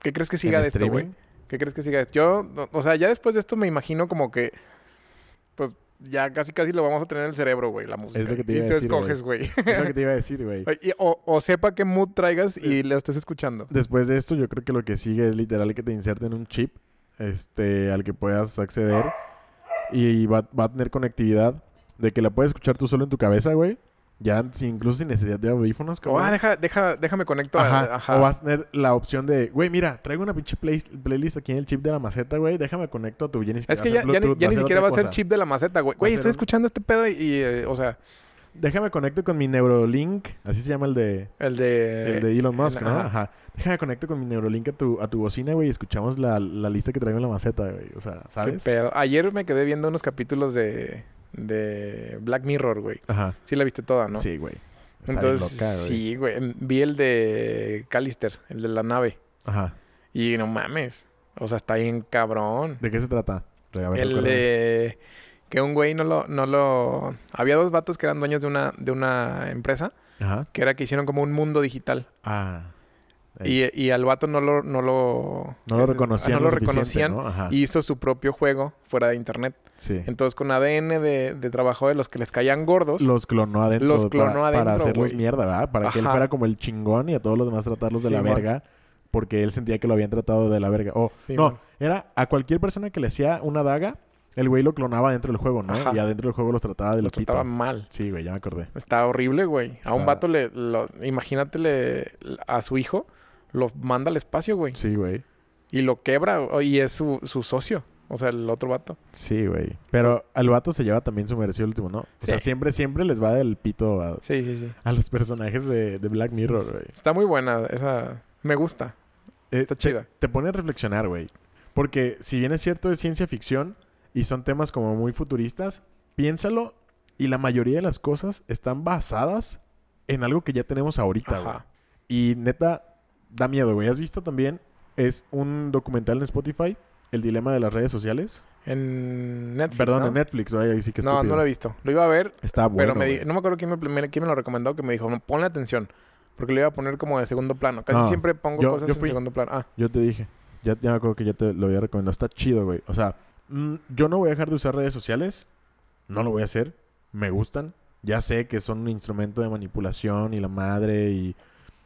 [SPEAKER 2] ¿Qué crees que siga
[SPEAKER 1] ¿En
[SPEAKER 2] de esto, güey?
[SPEAKER 1] streaming?
[SPEAKER 2] ¿Qué crees que siga de esto? Yo, o sea, ya después de esto me imagino como que, pues, ya casi casi lo vamos a tener en el cerebro, güey, la música.
[SPEAKER 1] lo que te
[SPEAKER 2] y
[SPEAKER 1] iba decir, güey.
[SPEAKER 2] escoges, güey.
[SPEAKER 1] Es lo que te iba a decir, güey.
[SPEAKER 2] Y- o, o sepa qué mood traigas y lo estés escuchando.
[SPEAKER 1] Después de esto, yo creo que lo que sigue es literal que te inserten un chip este, al que puedas acceder y va, va a tener conectividad de que la puedes escuchar tú solo en tu cabeza, güey. Ya sin, incluso sin necesidad de audífonos,
[SPEAKER 2] ah, deja, deja, déjame conecto
[SPEAKER 1] Ajá.
[SPEAKER 2] a... Ajá.
[SPEAKER 1] O vas a tener la opción de, güey, mira, traigo una pinche play- playlist aquí en el chip de la maceta, güey. Déjame conecto a tu siquiera
[SPEAKER 2] Es que ya, ya ni, ya ni siquiera va a ser chip de la maceta, güey. Güey, estoy
[SPEAKER 1] un-
[SPEAKER 2] escuchando este pedo y, y, eh, o sea,
[SPEAKER 1] Déjame conecto con mi Neurolink, así se llama el de,
[SPEAKER 2] el de...
[SPEAKER 1] el de Elon Musk,
[SPEAKER 2] el-
[SPEAKER 1] ¿no?
[SPEAKER 2] ajá.
[SPEAKER 1] Ajá. Déjame conecto con mi Neurolink a tu, a tu bocina, güey, y escuchamos la, la lista que traigo en la maceta, güey. O sea,
[SPEAKER 2] Qué
[SPEAKER 1] ¿sabes?
[SPEAKER 2] pedo. Ayer me quedé viendo unos capítulos de, de Black Mirror, güey.
[SPEAKER 1] Ajá.
[SPEAKER 2] Sí la viste toda, ¿no?
[SPEAKER 1] Sí, güey. Está
[SPEAKER 2] Entonces,
[SPEAKER 1] bien loca, güey.
[SPEAKER 2] sí, güey. Vi el de Callister, el de la nave.
[SPEAKER 1] Ajá.
[SPEAKER 2] Y no mames. O sea, está bien cabrón.
[SPEAKER 1] ¿De qué se trata? Ver,
[SPEAKER 2] el de que un güey no lo, no lo. Había dos vatos que eran dueños de una, de una empresa
[SPEAKER 1] Ajá.
[SPEAKER 2] que era que hicieron como un mundo digital.
[SPEAKER 1] Ah.
[SPEAKER 2] Y, y al vato no lo, no lo,
[SPEAKER 1] no lo reconocían.
[SPEAKER 2] no lo reconocían. Y hizo su propio juego fuera de internet.
[SPEAKER 1] Sí.
[SPEAKER 2] Entonces, con ADN de, de trabajo de los que les caían gordos.
[SPEAKER 1] Los clonó adentro.
[SPEAKER 2] Los clonó
[SPEAKER 1] para,
[SPEAKER 2] adentro,
[SPEAKER 1] Para hacerlos mierda, ¿verdad? Para que él fuera como el chingón y a todos los demás tratarlos de la verga. Porque él sentía que lo habían tratado de la verga. O,
[SPEAKER 2] Simón.
[SPEAKER 1] no, era a cualquier persona que le hacía una daga, el güey lo clonaba dentro del juego, ¿no?
[SPEAKER 2] Ajá.
[SPEAKER 1] Y adentro del juego los trataba del
[SPEAKER 2] los
[SPEAKER 1] pito.
[SPEAKER 2] trataba mal.
[SPEAKER 1] Sí, güey, ya me acordé.
[SPEAKER 2] Está horrible, güey. A un vato le... Lo, imagínate a su hijo, lo manda al espacio, güey.
[SPEAKER 1] Sí, güey.
[SPEAKER 2] Y lo quebra, y es su, su socio. O sea, el otro vato.
[SPEAKER 1] Sí, güey. Pero al vato se lleva también su merecido último, ¿no? O sea, siempre, siempre les va del pito a,
[SPEAKER 2] Sí, sí, sí.
[SPEAKER 1] a los personajes de, de Black Mirror, güey.
[SPEAKER 2] Está muy buena esa... Me gusta.
[SPEAKER 1] Eh,
[SPEAKER 2] Está
[SPEAKER 1] te-
[SPEAKER 2] chida.
[SPEAKER 1] Te, pone a reflexionar, güey. Porque si bien es cierto es ciencia ficción y son temas como muy futuristas, piénsalo y la mayoría de las cosas están basadas en algo que ya tenemos ahorita, güey. Y neta, da miedo, güey. ¿Has visto también? Es un documental en Spotify, El dilema de las redes sociales.
[SPEAKER 2] En Netflix,
[SPEAKER 1] Perdón,
[SPEAKER 2] ¿no?
[SPEAKER 1] en Netflix, güey. Ahí sí que
[SPEAKER 2] No,
[SPEAKER 1] estúpido.
[SPEAKER 2] no lo he visto. Lo iba a ver,
[SPEAKER 1] Está bueno,
[SPEAKER 2] pero me di- no me acuerdo quién me, me- quién me lo recomendó, que me dijo, ponle atención. Porque lo iba a poner como de segundo plano. Casi
[SPEAKER 1] No,
[SPEAKER 2] siempre pongo
[SPEAKER 1] yo-
[SPEAKER 2] cosas
[SPEAKER 1] yo
[SPEAKER 2] en segundo plano. Ah,
[SPEAKER 1] Yo te dije. Ya, ya me acuerdo que ya te lo había recomendado. Está chido, güey. O sea, mm, yo no voy a dejar de usar redes sociales. No lo voy a hacer. Me gustan. Ya sé que son un instrumento de manipulación y la madre y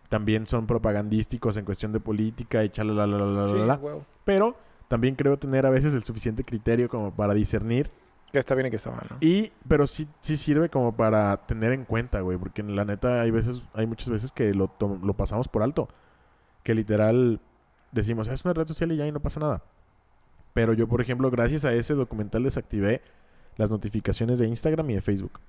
[SPEAKER 1] también son propagandísticos en cuestión de política y chala la la la la
[SPEAKER 2] sí,
[SPEAKER 1] la,
[SPEAKER 2] huevo.
[SPEAKER 1] Pero también creo tener a veces el suficiente criterio como para discernir
[SPEAKER 2] Que está bien y que está mal, ¿no?
[SPEAKER 1] y pero sí sí sirve como para tener en cuenta, güey, porque la neta hay veces hay muchas veces que lo lo pasamos por alto, que literal decimos, "Es una red social y ya y no pasa nada." Pero yo, por ejemplo, gracias a ese documental desactivé las notificaciones de Instagram y de Facebook.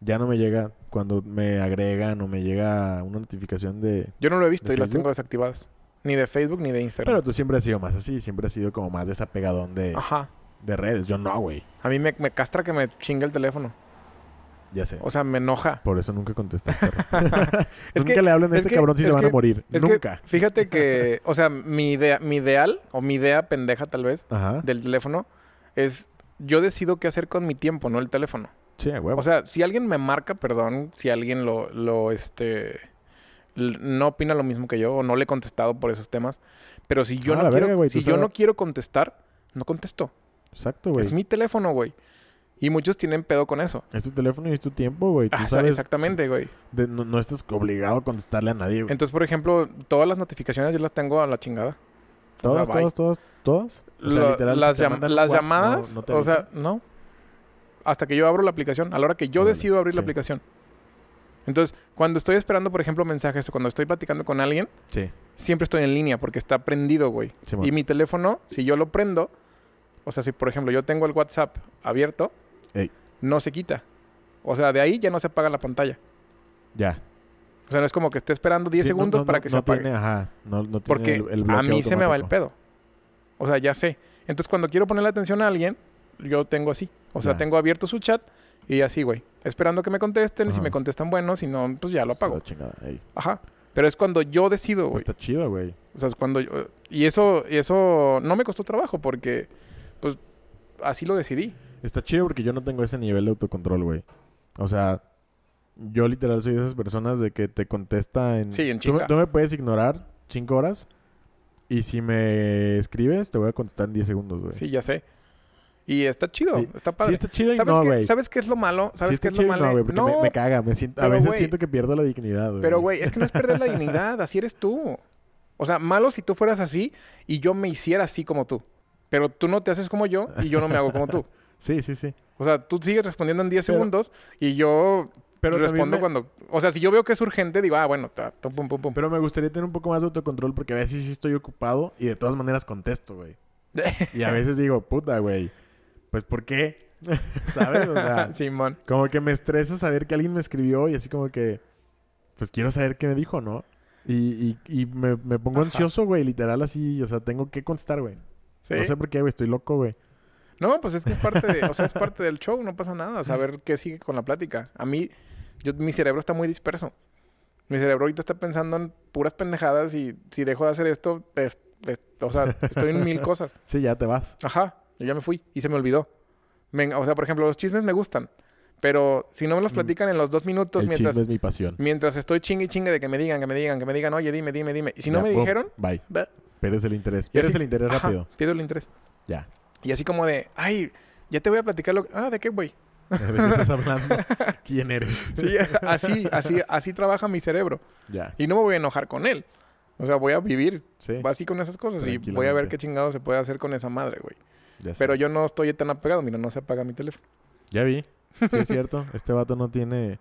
[SPEAKER 1] Ya no me llega cuando me agregan o me llega una notificación de...
[SPEAKER 2] Yo no lo he visto
[SPEAKER 1] ¿De
[SPEAKER 2] y las tengo desactivadas. Ni de Facebook ni de Instagram.
[SPEAKER 1] Pero tú siempre has sido más así, siempre has sido como más desapegadón de,
[SPEAKER 2] Ajá.
[SPEAKER 1] de redes. Yo no, güey.
[SPEAKER 2] A mí me, me castra que me chingue el teléfono.
[SPEAKER 1] Ya sé.
[SPEAKER 2] O sea, me enoja.
[SPEAKER 1] Por eso nunca contesté. [laughs] perro.
[SPEAKER 2] Es [laughs]
[SPEAKER 1] nunca
[SPEAKER 2] que-
[SPEAKER 1] le hablen a
[SPEAKER 2] es
[SPEAKER 1] este
[SPEAKER 2] que-
[SPEAKER 1] cabrón si se van a morir. Nunca.
[SPEAKER 2] fíjate que, [laughs] o sea, mi idea, mi ideal, o mi idea pendeja tal vez,
[SPEAKER 1] Ajá.
[SPEAKER 2] del teléfono, es yo decido qué hacer con mi tiempo, no el teléfono.
[SPEAKER 1] Sí.
[SPEAKER 2] O sea, si alguien me marca, perdón, si alguien lo, lo, este, no opina lo mismo que yo, o no le he contestado por esos temas, pero si yo
[SPEAKER 1] Ah,
[SPEAKER 2] no quiero,
[SPEAKER 1] verga, güey,
[SPEAKER 2] si yo
[SPEAKER 1] sabes-
[SPEAKER 2] no quiero contestar, no contesto.
[SPEAKER 1] Exacto, güey.
[SPEAKER 2] Es mi teléfono, güey. Y muchos tienen pedo con eso.
[SPEAKER 1] Es tu teléfono y es tu tiempo, güey.
[SPEAKER 2] Ah,
[SPEAKER 1] sabes.
[SPEAKER 2] exactamente, güey.
[SPEAKER 1] de- no, no estás obligado a contestarle a nadie, güey.
[SPEAKER 2] Entonces, por ejemplo, todas las notificaciones yo las tengo a la chingada. o sea,
[SPEAKER 1] Todas, todas, todas, todas. O sea,
[SPEAKER 2] Lo-
[SPEAKER 1] literal,
[SPEAKER 2] las llam- llamadas,
[SPEAKER 1] no- no te
[SPEAKER 2] o sea, no. Hasta que yo abro la aplicación, a la hora que yo decido abrir la aplicación. Entonces, cuando estoy esperando, por ejemplo, mensajes o cuando estoy platicando con alguien,
[SPEAKER 1] Sí.
[SPEAKER 2] siempre estoy en línea porque está prendido, güey. Y mi teléfono, si yo lo prendo, o sea, si por ejemplo yo tengo el WhatsApp abierto,
[SPEAKER 1] Ey.
[SPEAKER 2] no se quita. O sea, de ahí ya no se apaga la pantalla.
[SPEAKER 1] Ya.
[SPEAKER 2] O sea, no es como que esté esperando 10
[SPEAKER 1] Sí, no-
[SPEAKER 2] segundos
[SPEAKER 1] no-
[SPEAKER 2] para que
[SPEAKER 1] no
[SPEAKER 2] se apague.
[SPEAKER 1] Tiene, ajá. No, no tiene
[SPEAKER 2] Porque
[SPEAKER 1] el, el
[SPEAKER 2] a mí se me va el pedo. O sea, ya sé. Entonces, cuando quiero ponerle atención a alguien, yo tengo así. O sea, tengo abierto su chat y así, güey. Esperando que me contesten. Si me contestan, bueno. Si no, pues ya lo apago.
[SPEAKER 1] chingada.
[SPEAKER 2] Ajá. Pero es cuando yo decido, güey.
[SPEAKER 1] Está chido, güey.
[SPEAKER 2] O sea, es cuando yo... Y eso, y eso no me costó trabajo porque, pues, así lo decidí.
[SPEAKER 1] Está chido porque yo no tengo ese nivel de autocontrol, güey. O sea, yo literal soy de esas personas de que te contesta en...
[SPEAKER 2] Sí, en
[SPEAKER 1] Tú,
[SPEAKER 2] chinga.
[SPEAKER 1] tú me puedes ignorar cinco horas y si me escribes te voy a contestar en 10 segundos, güey.
[SPEAKER 2] Sí, ya sé. Y está chido.
[SPEAKER 1] Sí.
[SPEAKER 2] Está
[SPEAKER 1] Sí
[SPEAKER 2] padre.
[SPEAKER 1] está chido y
[SPEAKER 2] ¿Sabes,
[SPEAKER 1] no,
[SPEAKER 2] qué,
[SPEAKER 1] güey.
[SPEAKER 2] ¿Sabes qué es lo malo?
[SPEAKER 1] Sí
[SPEAKER 2] ¿Sabes
[SPEAKER 1] está
[SPEAKER 2] qué es lo malo?
[SPEAKER 1] no, güey, porque me, me caga. Me siento, a veces siento que pierdo la dignidad, güey.
[SPEAKER 2] Pero, güey, es que no es perder la [laughs] dignidad. Así eres tú. O sea, malo si tú fueras así y yo me hiciera así como tú. Pero tú no te haces como yo y yo no me hago como tú. [laughs]
[SPEAKER 1] Sí, sí, sí.
[SPEAKER 2] O sea, tú sigues respondiendo en 10
[SPEAKER 1] Pero-
[SPEAKER 2] segundos y yo
[SPEAKER 1] Pero
[SPEAKER 2] respondo
[SPEAKER 1] me-
[SPEAKER 2] cuando... O sea, si yo veo que es urgente, digo, ah, bueno, ta- ta- pum, pum, pum.
[SPEAKER 1] Pero me gustaría tener un poco más de autocontrol porque a veces sí estoy ocupado y de todas maneras contesto, güey. [laughs] Y a veces digo, puta, güey. Pues, ¿por qué? [laughs] ¿Sabes? O sea, [laughs]
[SPEAKER 2] Simón.
[SPEAKER 1] como que me estresa saber que alguien me escribió y así como que... Pues quiero saber qué me dijo, ¿no? Y, y, y me, me pongo
[SPEAKER 2] Ajá.
[SPEAKER 1] ansioso, güey. Literal así, o sea, tengo que contestar, güey.
[SPEAKER 2] Sí.
[SPEAKER 1] No sé por qué, güey. Estoy loco, güey.
[SPEAKER 2] No, pues es que es parte de, o sea, es [laughs] parte del show, no pasa nada, saber qué sigue con la plática. A mí, yo, mi cerebro está muy disperso. Mi cerebro ahorita está pensando en puras pendejadas y si dejo de hacer esto, es- es- o sea, estoy en mil cosas.
[SPEAKER 1] Sí, ya te vas.
[SPEAKER 2] Ajá, yo ya me fui y se me olvidó. Me- o sea, por ejemplo, los chismes me gustan, pero si no me los
[SPEAKER 1] Mm.
[SPEAKER 2] platican en los dos minutos
[SPEAKER 1] El
[SPEAKER 2] mientras,
[SPEAKER 1] chisme es mi pasión.
[SPEAKER 2] mientras estoy chingue y chingue de que me digan, que me digan, que me digan, oye, dime, dime, dime. Y si no
[SPEAKER 1] Ya,
[SPEAKER 2] me
[SPEAKER 1] pum,
[SPEAKER 2] dijeron,
[SPEAKER 1] Bye.
[SPEAKER 2] va.
[SPEAKER 1] Pierdes el interés. Pierdes el interés
[SPEAKER 2] Ajá,
[SPEAKER 1] rápido.
[SPEAKER 2] pierdo el interés.
[SPEAKER 1] Ya.
[SPEAKER 2] Y así como de, ay, ya te voy a platicar lo que... Ah, ¿de qué, güey? [laughs]
[SPEAKER 1] ¿De qué estás hablando? ¿Quién eres? [laughs]
[SPEAKER 2] Sí, así, así, así trabaja mi cerebro.
[SPEAKER 1] Ya.
[SPEAKER 2] Y no me voy a enojar con él. O sea, voy a vivir
[SPEAKER 1] Sí.
[SPEAKER 2] así con esas cosas y voy a ver qué chingado se puede hacer con esa madre, güey.
[SPEAKER 1] Ya sé.
[SPEAKER 2] Pero yo no estoy tan apegado. Mira, no se apaga mi teléfono.
[SPEAKER 1] Ya vi. Sí, es [laughs] cierto. Este vato no tiene...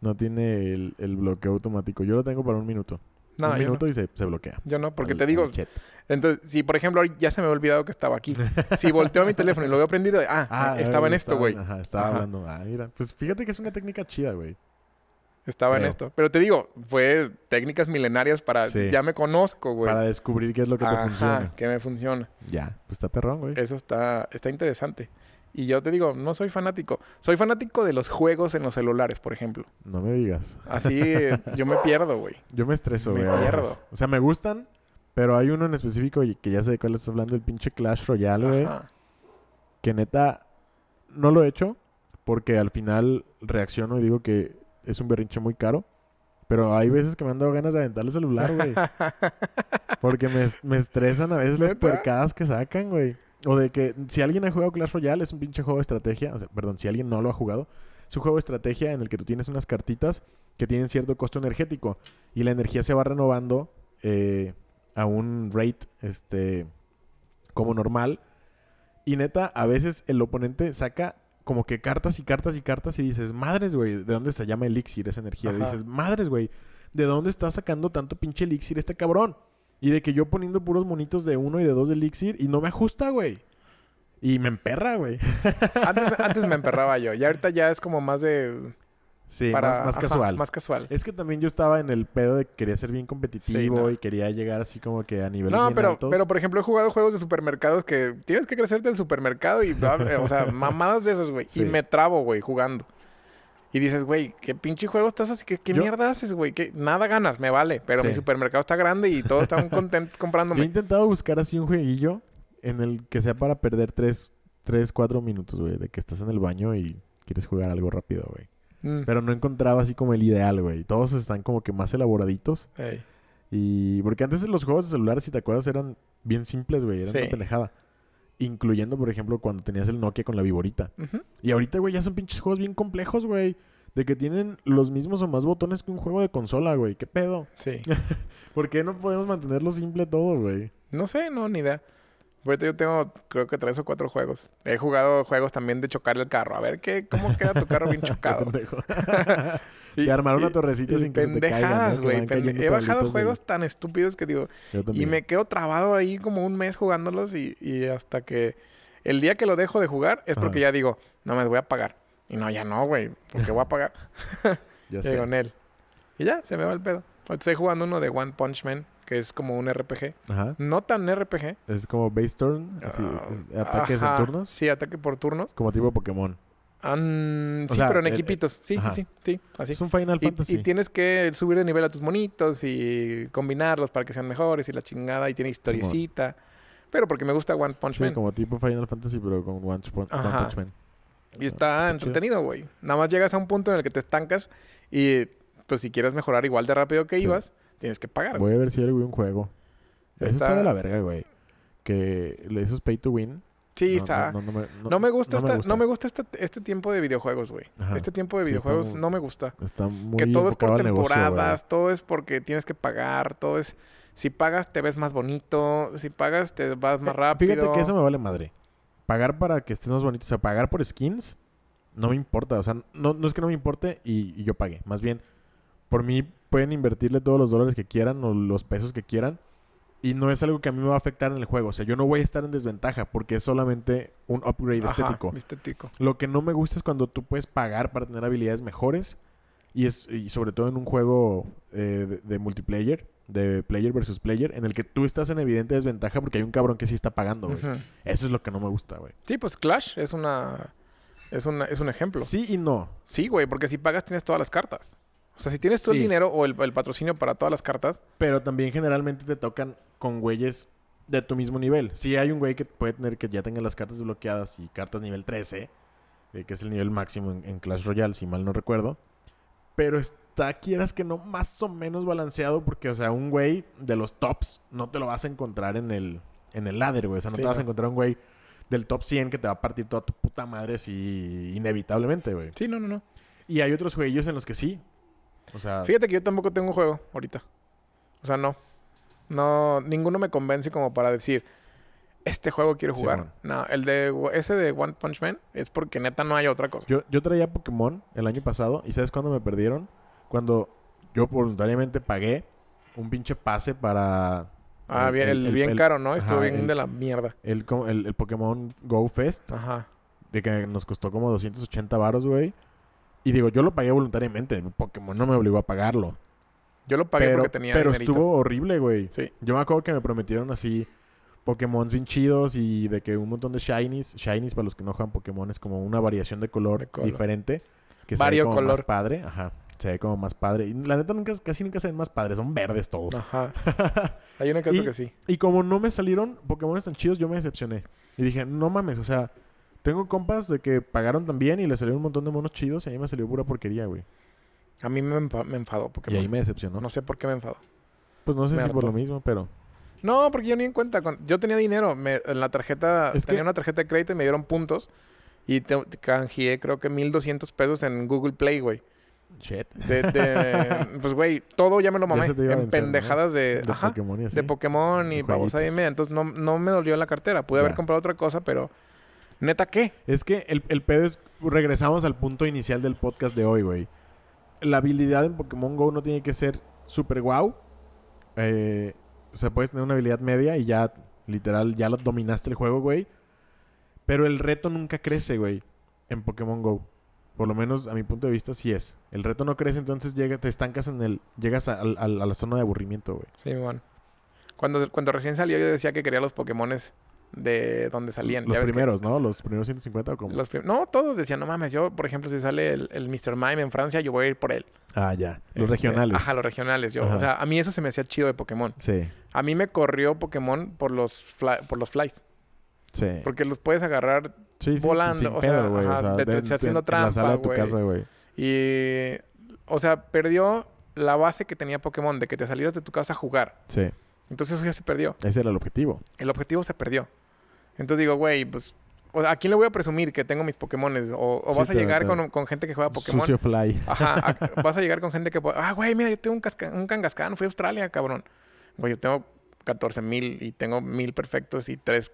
[SPEAKER 1] No tiene el, el bloqueo automático. Yo lo tengo para un minuto.
[SPEAKER 2] No,
[SPEAKER 1] un minuto
[SPEAKER 2] no.
[SPEAKER 1] y se, se bloquea.
[SPEAKER 2] Yo no, porque te digo... Entonces, si por ejemplo ya se me había olvidado que estaba aquí. [laughs] si volteo a mi teléfono y lo veo prendido, ah, estaba en esto, güey.
[SPEAKER 1] Ajá, estaba
[SPEAKER 2] Ajá.
[SPEAKER 1] hablando. Ah, mira. Pues fíjate que es una técnica chida, güey.
[SPEAKER 2] Estaba en esto. Pero te digo, fue técnicas milenarias para...
[SPEAKER 1] Sí.
[SPEAKER 2] Ya me conozco, güey.
[SPEAKER 1] Para descubrir qué es lo que te funciona.
[SPEAKER 2] que me funciona.
[SPEAKER 1] Ya. Pues está perrón, güey.
[SPEAKER 2] Eso está, está interesante. Y yo te digo, no soy fanático. Soy fanático de los juegos en los celulares, por ejemplo.
[SPEAKER 1] No me digas.
[SPEAKER 2] Así [laughs] yo me pierdo, güey.
[SPEAKER 1] Yo me estreso,
[SPEAKER 2] Me
[SPEAKER 1] güey. veces.
[SPEAKER 2] pierdo.
[SPEAKER 1] O sea, me gustan, pero hay uno en específico que ya sé de cuál estás hablando, el pinche Clash Royale, güey. Que neta, no lo he hecho porque al final reacciono y digo que es un berrinche muy caro. Pero hay veces que me han dado ganas de aventar el celular, güey. [laughs] Porque me, me estresan a veces las puercadas que sacan, güey. O de que si alguien ha jugado Clash Royale, es un pinche juego de estrategia. O sea, perdón, si alguien no lo ha jugado, es un juego de estrategia en el que tú tienes unas cartitas que tienen cierto costo energético. Y la energía se va renovando eh, a un rate este, como normal. Y neta, a veces el oponente saca como que cartas y cartas y cartas y dices, madres, güey, ¿de dónde se llama elixir esa energía?
[SPEAKER 2] Ajá.
[SPEAKER 1] Dices, madres, güey, ¿de dónde está sacando tanto pinche elixir este cabrón? Y de que yo poniendo puros monitos de uno y de dos de elixir y no me ajusta, güey. Y me emperra, güey.
[SPEAKER 2] Antes, antes me emperraba yo. Y ahorita ya es como más de...
[SPEAKER 1] Sí,
[SPEAKER 2] para-
[SPEAKER 1] más, más
[SPEAKER 2] ajá,
[SPEAKER 1] casual.
[SPEAKER 2] Más casual.
[SPEAKER 1] Es que también yo estaba en el pedo de que quería ser bien competitivo
[SPEAKER 2] Sí, no.
[SPEAKER 1] y quería llegar así como que a niveles
[SPEAKER 2] No, pero,
[SPEAKER 1] altos.
[SPEAKER 2] pero por ejemplo he jugado juegos de supermercados que tienes que crecerte el supermercado y, o sea, [laughs] mamadas de esos, güey.
[SPEAKER 1] Sí.
[SPEAKER 2] Y me trabo, güey, jugando. Y dices, güey, ¿qué pinche juego estás así? ¿Qué, qué
[SPEAKER 1] Yo-
[SPEAKER 2] mierda haces, güey? ¿Qué- Nada ganas, me vale. Pero
[SPEAKER 1] Sí.
[SPEAKER 2] mi supermercado está grande y todos están [laughs] contentos
[SPEAKER 1] Yo he
[SPEAKER 2] comprándome.
[SPEAKER 1] intentado buscar así un jueguillo en el que sea para perder 3, 3 4 minutos, güey. De que estás en el baño y quieres jugar algo rápido, güey.
[SPEAKER 2] Mm.
[SPEAKER 1] Pero no encontraba así como el ideal, güey. Todos están como que más elaboraditos.
[SPEAKER 2] Ey.
[SPEAKER 1] Y... Porque antes los juegos de celular, si te acuerdas, eran bien simples, güey. Eran
[SPEAKER 2] Sí.
[SPEAKER 1] una pendejada. Incluyendo, por ejemplo, cuando tenías el Nokia con la viborita. Y ahorita, güey, ya son pinches juegos bien complejos, güey. De que tienen los mismos o más botones que un juego de consola, güey. ¿Qué pedo?
[SPEAKER 2] Sí. [laughs]
[SPEAKER 1] ¿Por qué no podemos mantenerlo simple todo, güey?
[SPEAKER 2] No sé, no, ni idea. Ahorita yo tengo, creo que tres o cuatro juegos. He jugado juegos también de chocar el carro. A ver qué, cómo queda tu carro bien [laughs] chocado.
[SPEAKER 1] pendejo. [laughs] De armar una torrecita sin que
[SPEAKER 2] pendejadas, güey. pende- He bajado
[SPEAKER 1] de-
[SPEAKER 2] juegos tan estúpidos que digo, y me quedo trabado ahí como un mes jugándolos y, y hasta que el día que lo dejo de jugar es porque
[SPEAKER 1] Ajá.
[SPEAKER 2] ya digo, no me voy a pagar. Y no, ya no, güey, porque voy a [laughs] pagar.
[SPEAKER 1] Ya
[SPEAKER 2] Y
[SPEAKER 1] sé.
[SPEAKER 2] digo, en él. Y ya, se me va el pedo. Estoy jugando uno de One Punch Man, que es como un RPG.
[SPEAKER 1] Ajá.
[SPEAKER 2] No tan RPG.
[SPEAKER 1] Es como base turn, así,
[SPEAKER 2] Ah,
[SPEAKER 1] es- ataques
[SPEAKER 2] ajá.
[SPEAKER 1] en turnos,
[SPEAKER 2] Sí, ataque por turnos.
[SPEAKER 1] como tipo Pokémon.
[SPEAKER 2] Sí,
[SPEAKER 1] sea,
[SPEAKER 2] pero en
[SPEAKER 1] el-
[SPEAKER 2] equipitos. Sí,
[SPEAKER 1] ajá.
[SPEAKER 2] sí, sí, así.
[SPEAKER 1] Es un Final Fantasy.
[SPEAKER 2] y tienes que subir de nivel a tus monitos y combinarlos para que sean mejores y la chingada. Y tiene historiecita. Pero porque me gusta One Punch
[SPEAKER 1] Sí,
[SPEAKER 2] Man.
[SPEAKER 1] como tipo Final Fantasy, pero con One, Punch- One. Punch Man.
[SPEAKER 2] Y está,
[SPEAKER 1] chido.
[SPEAKER 2] entretenido, güey. Nada más llegas a un punto en el que te estancas y pues si quieres mejorar igual de rápido que
[SPEAKER 1] Sí.
[SPEAKER 2] ibas, tienes que pagar.
[SPEAKER 1] Voy a ver si hay algún juego. Eso está...
[SPEAKER 2] Está-
[SPEAKER 1] de la verga, güey. Que eso es pay to win.
[SPEAKER 2] Sí,
[SPEAKER 1] No,
[SPEAKER 2] está.
[SPEAKER 1] No, me, no-
[SPEAKER 2] No me gusta,
[SPEAKER 1] no me
[SPEAKER 2] esta-
[SPEAKER 1] gusta.
[SPEAKER 2] no me gusta este, este tiempo de videojuegos, güey. Este tiempo de
[SPEAKER 1] Sí,
[SPEAKER 2] videojuegos
[SPEAKER 1] muy-
[SPEAKER 2] no me gusta.
[SPEAKER 1] Está muy
[SPEAKER 2] que todo es por
[SPEAKER 1] negocio, güey.
[SPEAKER 2] temporadas, todo es porque tienes que pagar, todo es... Si pagas te ves más bonito, si pagas te vas más
[SPEAKER 1] Eh,
[SPEAKER 2] rápido.
[SPEAKER 1] Fíjate que eso me vale madre. Pagar para que estés más bonito. O sea, pagar por skins. no me importa. O sea, no, no es que no me importe y, y yo pague. Más bien, por mí pueden invertirle todos los dólares que quieran o los pesos que quieran. Y no es algo que a mí me va a afectar en el juego. O sea, yo no voy a estar en desventaja porque es solamente un upgrade
[SPEAKER 2] Ajá,
[SPEAKER 1] estético.
[SPEAKER 2] estético.
[SPEAKER 1] Lo que no me gusta es cuando tú puedes pagar para tener habilidades mejores. Y, es, y sobre todo en un juego eh, de, de multiplayer, de player versus player, en el que tú estás en evidente desventaja porque hay un cabrón que sí está pagando, güey. Eso es lo que no me gusta, güey.
[SPEAKER 2] Sí, pues Clash es una... Es, una, es un ejemplo.
[SPEAKER 1] Sí y no.
[SPEAKER 2] Sí, güey, porque si pagas tienes todas las cartas. O sea, si tienes todo el
[SPEAKER 1] Sí.
[SPEAKER 2] dinero o el, el patrocinio para todas las cartas,
[SPEAKER 1] Pero también generalmente te tocan con güeyes de tu mismo nivel. Sí hay un güey que puede tener que ya tenga las cartas desbloqueadas y cartas nivel 13, eh, que es el nivel máximo en, en Clash Royale, si mal no recuerdo. Pero está, quieras que no, más o menos balanceado porque, o sea, un güey de los tops no te lo vas a encontrar en el, en el ladder, güey. O sea, no
[SPEAKER 2] Sí,
[SPEAKER 1] te vas a encontrar un güey del top 100 que te va a partir toda tu puta madre así inevitablemente, güey.
[SPEAKER 2] sí, no, no, no.
[SPEAKER 1] Y hay otros jueguillos en los que sí. O sea,
[SPEAKER 2] Fíjate que yo tampoco tengo un juego ahorita. O sea, no. No, ninguno me convence como para decir, este juego quiero jugar. no, el de ese de One Punch Man es porque neta no hay otra cosa.
[SPEAKER 1] Yo, yo traía Pokémon el año pasado y ¿sabes cuándo me perdieron? Cuando yo voluntariamente pagué un pinche pase para...
[SPEAKER 2] ah, bien, el, bien caro, ¿no? Estuvo bien de la mierda.
[SPEAKER 1] El, el Pokémon Go Fest,
[SPEAKER 2] Ajá.
[SPEAKER 1] de que nos costó como 280 varos, güey. Y digo, yo lo pagué voluntariamente. Pokémon no me obligó a pagarlo.
[SPEAKER 2] Yo lo pagué
[SPEAKER 1] pero
[SPEAKER 2] porque tenía
[SPEAKER 1] pero
[SPEAKER 2] dinerito.
[SPEAKER 1] estuvo horrible, güey.
[SPEAKER 2] Sí.
[SPEAKER 1] Yo me acuerdo que me prometieron así Pokémon bien chidos y de que un montón de shinies. Shinies, para los que no juegan Pokémon, es como una variación de color,
[SPEAKER 2] De color.
[SPEAKER 1] diferente. Que se ve
[SPEAKER 2] Vario
[SPEAKER 1] como más padre. Ajá. Se ve como más padre. Y la neta nunca, casi nunca se ven más padres. Son verdes todos.
[SPEAKER 2] Ajá. [laughs] Hay uno que
[SPEAKER 1] Y-
[SPEAKER 2] que sí.
[SPEAKER 1] Y como no me salieron Pokémon tan chidos, yo me decepcioné. Y dije, no mames, o sea, tengo compas de que pagaron también y les salieron un montón de monos chidos y a mí me salió pura porquería, güey.
[SPEAKER 2] A mí me, me enfadó
[SPEAKER 1] Y
[SPEAKER 2] Pokémon.
[SPEAKER 1] ahí me decepcionó.
[SPEAKER 2] No sé por qué me enfadó.
[SPEAKER 1] Pues no sé
[SPEAKER 2] me
[SPEAKER 1] si por lo mismo, pero...
[SPEAKER 2] No, porque yo ni en cuenta. con- Yo tenía dinero. Me- en la tarjeta...
[SPEAKER 1] Es
[SPEAKER 2] tenía
[SPEAKER 1] que-
[SPEAKER 2] una tarjeta de crédito y me dieron puntos. Y te, canjeé creo que 1200 pesos en Google Play, güey.
[SPEAKER 1] Shit.
[SPEAKER 2] De, de- [laughs] pues, güey, todo ya me lo mamé. En
[SPEAKER 1] vencer, ¿no?
[SPEAKER 2] pendejadas de...
[SPEAKER 1] De
[SPEAKER 2] ajá,
[SPEAKER 1] Pokémon y así.
[SPEAKER 2] de Pokémon y
[SPEAKER 1] Y
[SPEAKER 2] babosa y media. Entonces no, no me dolió la cartera. Pude haber comprado otra cosa, pero... ¿Neta qué?
[SPEAKER 1] Es que el, el pedo es... Regresamos al punto inicial del podcast de hoy, güey. La habilidad en Pokémon GO no tiene que ser super guau. Eh, o sea, puedes tener una habilidad media y ya, literal, ya lo dominaste el juego, güey. Pero el reto nunca crece, güey, en Pokémon GO. Por lo menos a mi punto de vista sí es. El reto no crece, entonces llega, te estancas en el... Llegas a, a- a la zona de aburrimiento, güey.
[SPEAKER 2] Sí, man. Cuando, cuando recién salió yo decía que quería los Pokémones de donde salían.
[SPEAKER 1] Los
[SPEAKER 2] que-
[SPEAKER 1] primeros, ¿no? Los primeros 150 o como...
[SPEAKER 2] los prim- no, todos decían, no mames, yo, por ejemplo, si sale el, el Mr. Mime en Francia, yo voy a ir por él.
[SPEAKER 1] Ah, ya. Los
[SPEAKER 2] Este,
[SPEAKER 1] regionales.
[SPEAKER 2] Ajá, los regionales. Yo,
[SPEAKER 1] Ajá.
[SPEAKER 2] o sea, a mí eso se me hacía chido de Pokémon.
[SPEAKER 1] Sí,
[SPEAKER 2] A mí me corrió Pokémon por los fly- por los flies.
[SPEAKER 1] sí.
[SPEAKER 2] Porque los puedes agarrar
[SPEAKER 1] Sí, sí,
[SPEAKER 2] volando,
[SPEAKER 1] sin
[SPEAKER 2] o
[SPEAKER 1] pedo,
[SPEAKER 2] sea, de- de- haciendo
[SPEAKER 1] En la
[SPEAKER 2] trampa,
[SPEAKER 1] sala de tu
[SPEAKER 2] güey.
[SPEAKER 1] casa, güey.
[SPEAKER 2] y... O sea, perdió la base que tenía Pokémon de que te salieras de tu casa a jugar.
[SPEAKER 1] Sí.
[SPEAKER 2] Entonces eso ya se perdió.
[SPEAKER 1] Ese era el objetivo.
[SPEAKER 2] El objetivo se perdió. Entonces digo, güey, pues... O ¿a quién le voy a presumir que tengo mis Pokémones? O, o
[SPEAKER 1] Sí,
[SPEAKER 2] vas a llegar con, con gente que juega Pokémon.
[SPEAKER 1] Sucio Fly.
[SPEAKER 2] Ajá, a- [laughs] [laughs] vas a llegar con gente que... Ah, güey, mira, yo tengo un, casca- un Kangaskhan, fui a Australia, cabrón. Güey, yo tengo 14 mil y tengo mil perfectos y 3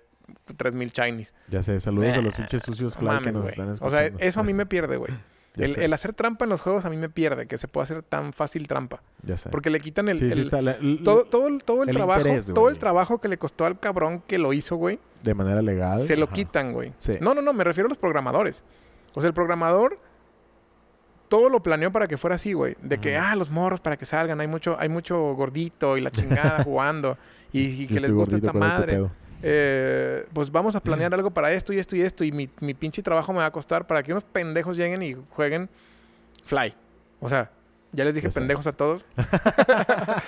[SPEAKER 2] mil shinies.
[SPEAKER 1] Ya sé, saludos a los pinches sucios Fly que
[SPEAKER 2] mames,
[SPEAKER 1] nos
[SPEAKER 2] güey.
[SPEAKER 1] están
[SPEAKER 2] O
[SPEAKER 1] escuchando.
[SPEAKER 2] sea, eso a mí me [laughs] pierde, güey. El, el hacer trampa en los juegos a mí me pierde, que se pueda hacer tan fácil trampa.
[SPEAKER 1] ya sé.
[SPEAKER 2] Porque le quitan el...
[SPEAKER 1] sí, sí
[SPEAKER 2] el-
[SPEAKER 1] está. la- l-
[SPEAKER 2] todo, todo, el- todo el,
[SPEAKER 1] el
[SPEAKER 2] trabajo,
[SPEAKER 1] interés,
[SPEAKER 2] todo el trabajo que le costó al cabrón que lo hizo, güey,
[SPEAKER 1] De manera legal.
[SPEAKER 2] se lo
[SPEAKER 1] ajá.
[SPEAKER 2] quitan, güey.
[SPEAKER 1] Sí.
[SPEAKER 2] No, no, no, me refiero a los programadores. O sea, el programador todo lo planeó para que fuera así, güey. De que, ah, los morros para que salgan, hay mucho, hay mucho gordito y la chingada [laughs] jugando y, que les gusta esta
[SPEAKER 1] ¿cuál es tu
[SPEAKER 2] madre. Eh, pues vamos a planear algo para esto y esto y esto y mi, mi pinche trabajo me va a costar para que unos pendejos lleguen y jueguen Fly. O sea, ya les dije pendejos a todos. [laughs]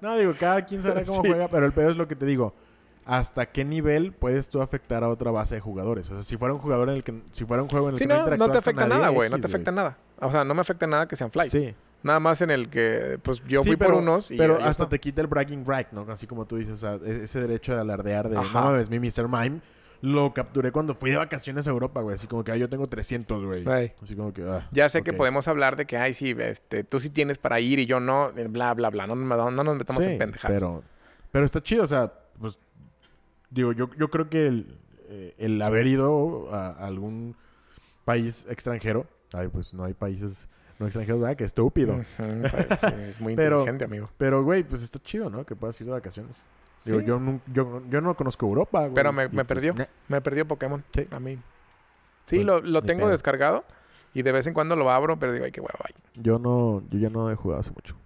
[SPEAKER 1] No, digo, cada quien sabrá cómo
[SPEAKER 2] Sí.
[SPEAKER 1] juega, pero el pedo es lo que te digo. ¿Hasta qué nivel puedes tú afectar a otra base de jugadores? O sea, si fuera un jugador en el que... Si fuera un juego en el
[SPEAKER 2] Sí,
[SPEAKER 1] que no,
[SPEAKER 2] no, no te afecta nada, güey. No te afecta nada. O sea, no me afecta nada que sean Fly.
[SPEAKER 1] Sí.
[SPEAKER 2] Nada más en el que, pues yo
[SPEAKER 1] Sí,
[SPEAKER 2] fui
[SPEAKER 1] pero,
[SPEAKER 2] por unos y
[SPEAKER 1] pero hasta te quita el bragging right, ¿no? Así como tú dices, o sea, e- ese derecho de alardear de,
[SPEAKER 2] Ajá.
[SPEAKER 1] no mames, mi Mr. Mime lo capturé cuando fui de vacaciones a Europa, güey. Así como que, ah, yo tengo 300, güey.
[SPEAKER 2] Ay.
[SPEAKER 1] Así como que, ah,
[SPEAKER 2] Ya sé que podemos hablar de que, ay, sí, este, tú sí tienes para ir y yo no, eh, bla, bla, bla. No, no, no nos metamos
[SPEAKER 1] Sí,
[SPEAKER 2] en pendejadas.
[SPEAKER 1] Pero, pero está chido, o sea, pues, digo, yo, yo creo que el, eh, el haber ido a algún país extranjero. Ay, pues no hay países no extranjeros, ¿verdad? Qué estúpido.
[SPEAKER 2] Pues, es muy [laughs]
[SPEAKER 1] Pero-
[SPEAKER 2] inteligente, amigo.
[SPEAKER 1] Pero, güey, pues está chido, ¿no? Que puedas ir de vacaciones. Digo, yo, nun- yo, yo no conozco Europa, güey.
[SPEAKER 2] Pero me- me
[SPEAKER 1] pues,
[SPEAKER 2] perdió.
[SPEAKER 1] nah.
[SPEAKER 2] Me perdió Pokémon.
[SPEAKER 1] Sí.
[SPEAKER 2] A mí. Sí,
[SPEAKER 1] Pues,
[SPEAKER 2] lo, lo tengo
[SPEAKER 1] pedo.
[SPEAKER 2] descargado. Y de vez en cuando lo abro, pero digo, ay, qué hueva.
[SPEAKER 1] Yo no, yo ya no he jugado hace mucho.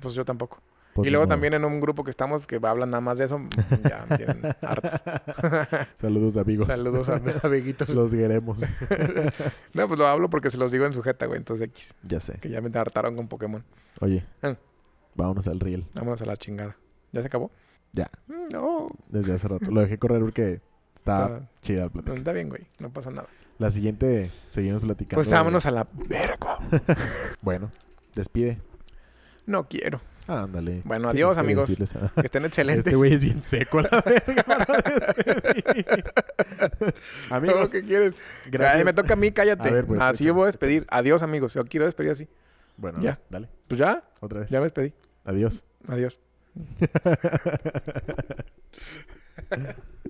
[SPEAKER 2] Pues yo tampoco. Y luego también en un grupo que estamos que hablan nada más de eso, ya me tienen harto. [laughs]
[SPEAKER 1] Saludos, amigos.
[SPEAKER 2] Saludos a mis [laughs] amiguitos.
[SPEAKER 1] Los queremos. [laughs]
[SPEAKER 2] No, pues lo hablo porque se los digo en sujeta, güey. Entonces X.
[SPEAKER 1] ya sé.
[SPEAKER 2] Que ya me hartaron con Pokémon.
[SPEAKER 1] Oye,
[SPEAKER 2] Ah.
[SPEAKER 1] vámonos al riel.
[SPEAKER 2] Vámonos a la chingada. ¿Ya se acabó?
[SPEAKER 1] Ya.
[SPEAKER 2] Mm, No.
[SPEAKER 1] Desde hace rato. Lo dejé correr porque está
[SPEAKER 2] Está,
[SPEAKER 1] chida la plática.
[SPEAKER 2] está bien, güey. No pasa nada.
[SPEAKER 1] La siguiente, seguimos platicando.
[SPEAKER 2] Pues
[SPEAKER 1] de-
[SPEAKER 2] vámonos a la verga.
[SPEAKER 1] Bueno, despide.
[SPEAKER 2] No quiero.
[SPEAKER 1] Ah, ándale.
[SPEAKER 2] Bueno, adiós, amigos.
[SPEAKER 1] decirles [laughs]
[SPEAKER 2] Que estén excelentes.
[SPEAKER 1] Este güey es bien seco a la [laughs] verga para [laughs] Amigos,
[SPEAKER 2] ¿Qué quieres?
[SPEAKER 1] gracias.
[SPEAKER 2] Ay, me toca a mí, cállate.
[SPEAKER 1] A ver, pues,
[SPEAKER 2] así
[SPEAKER 1] échale,
[SPEAKER 2] yo voy a despedir. Adiós, amigos. Yo quiero despedir así.
[SPEAKER 1] Bueno,
[SPEAKER 2] Ya.
[SPEAKER 1] dale.
[SPEAKER 2] Pues ya,
[SPEAKER 1] Otra vez.
[SPEAKER 2] ya me despedí.
[SPEAKER 1] Adiós.
[SPEAKER 2] Adiós.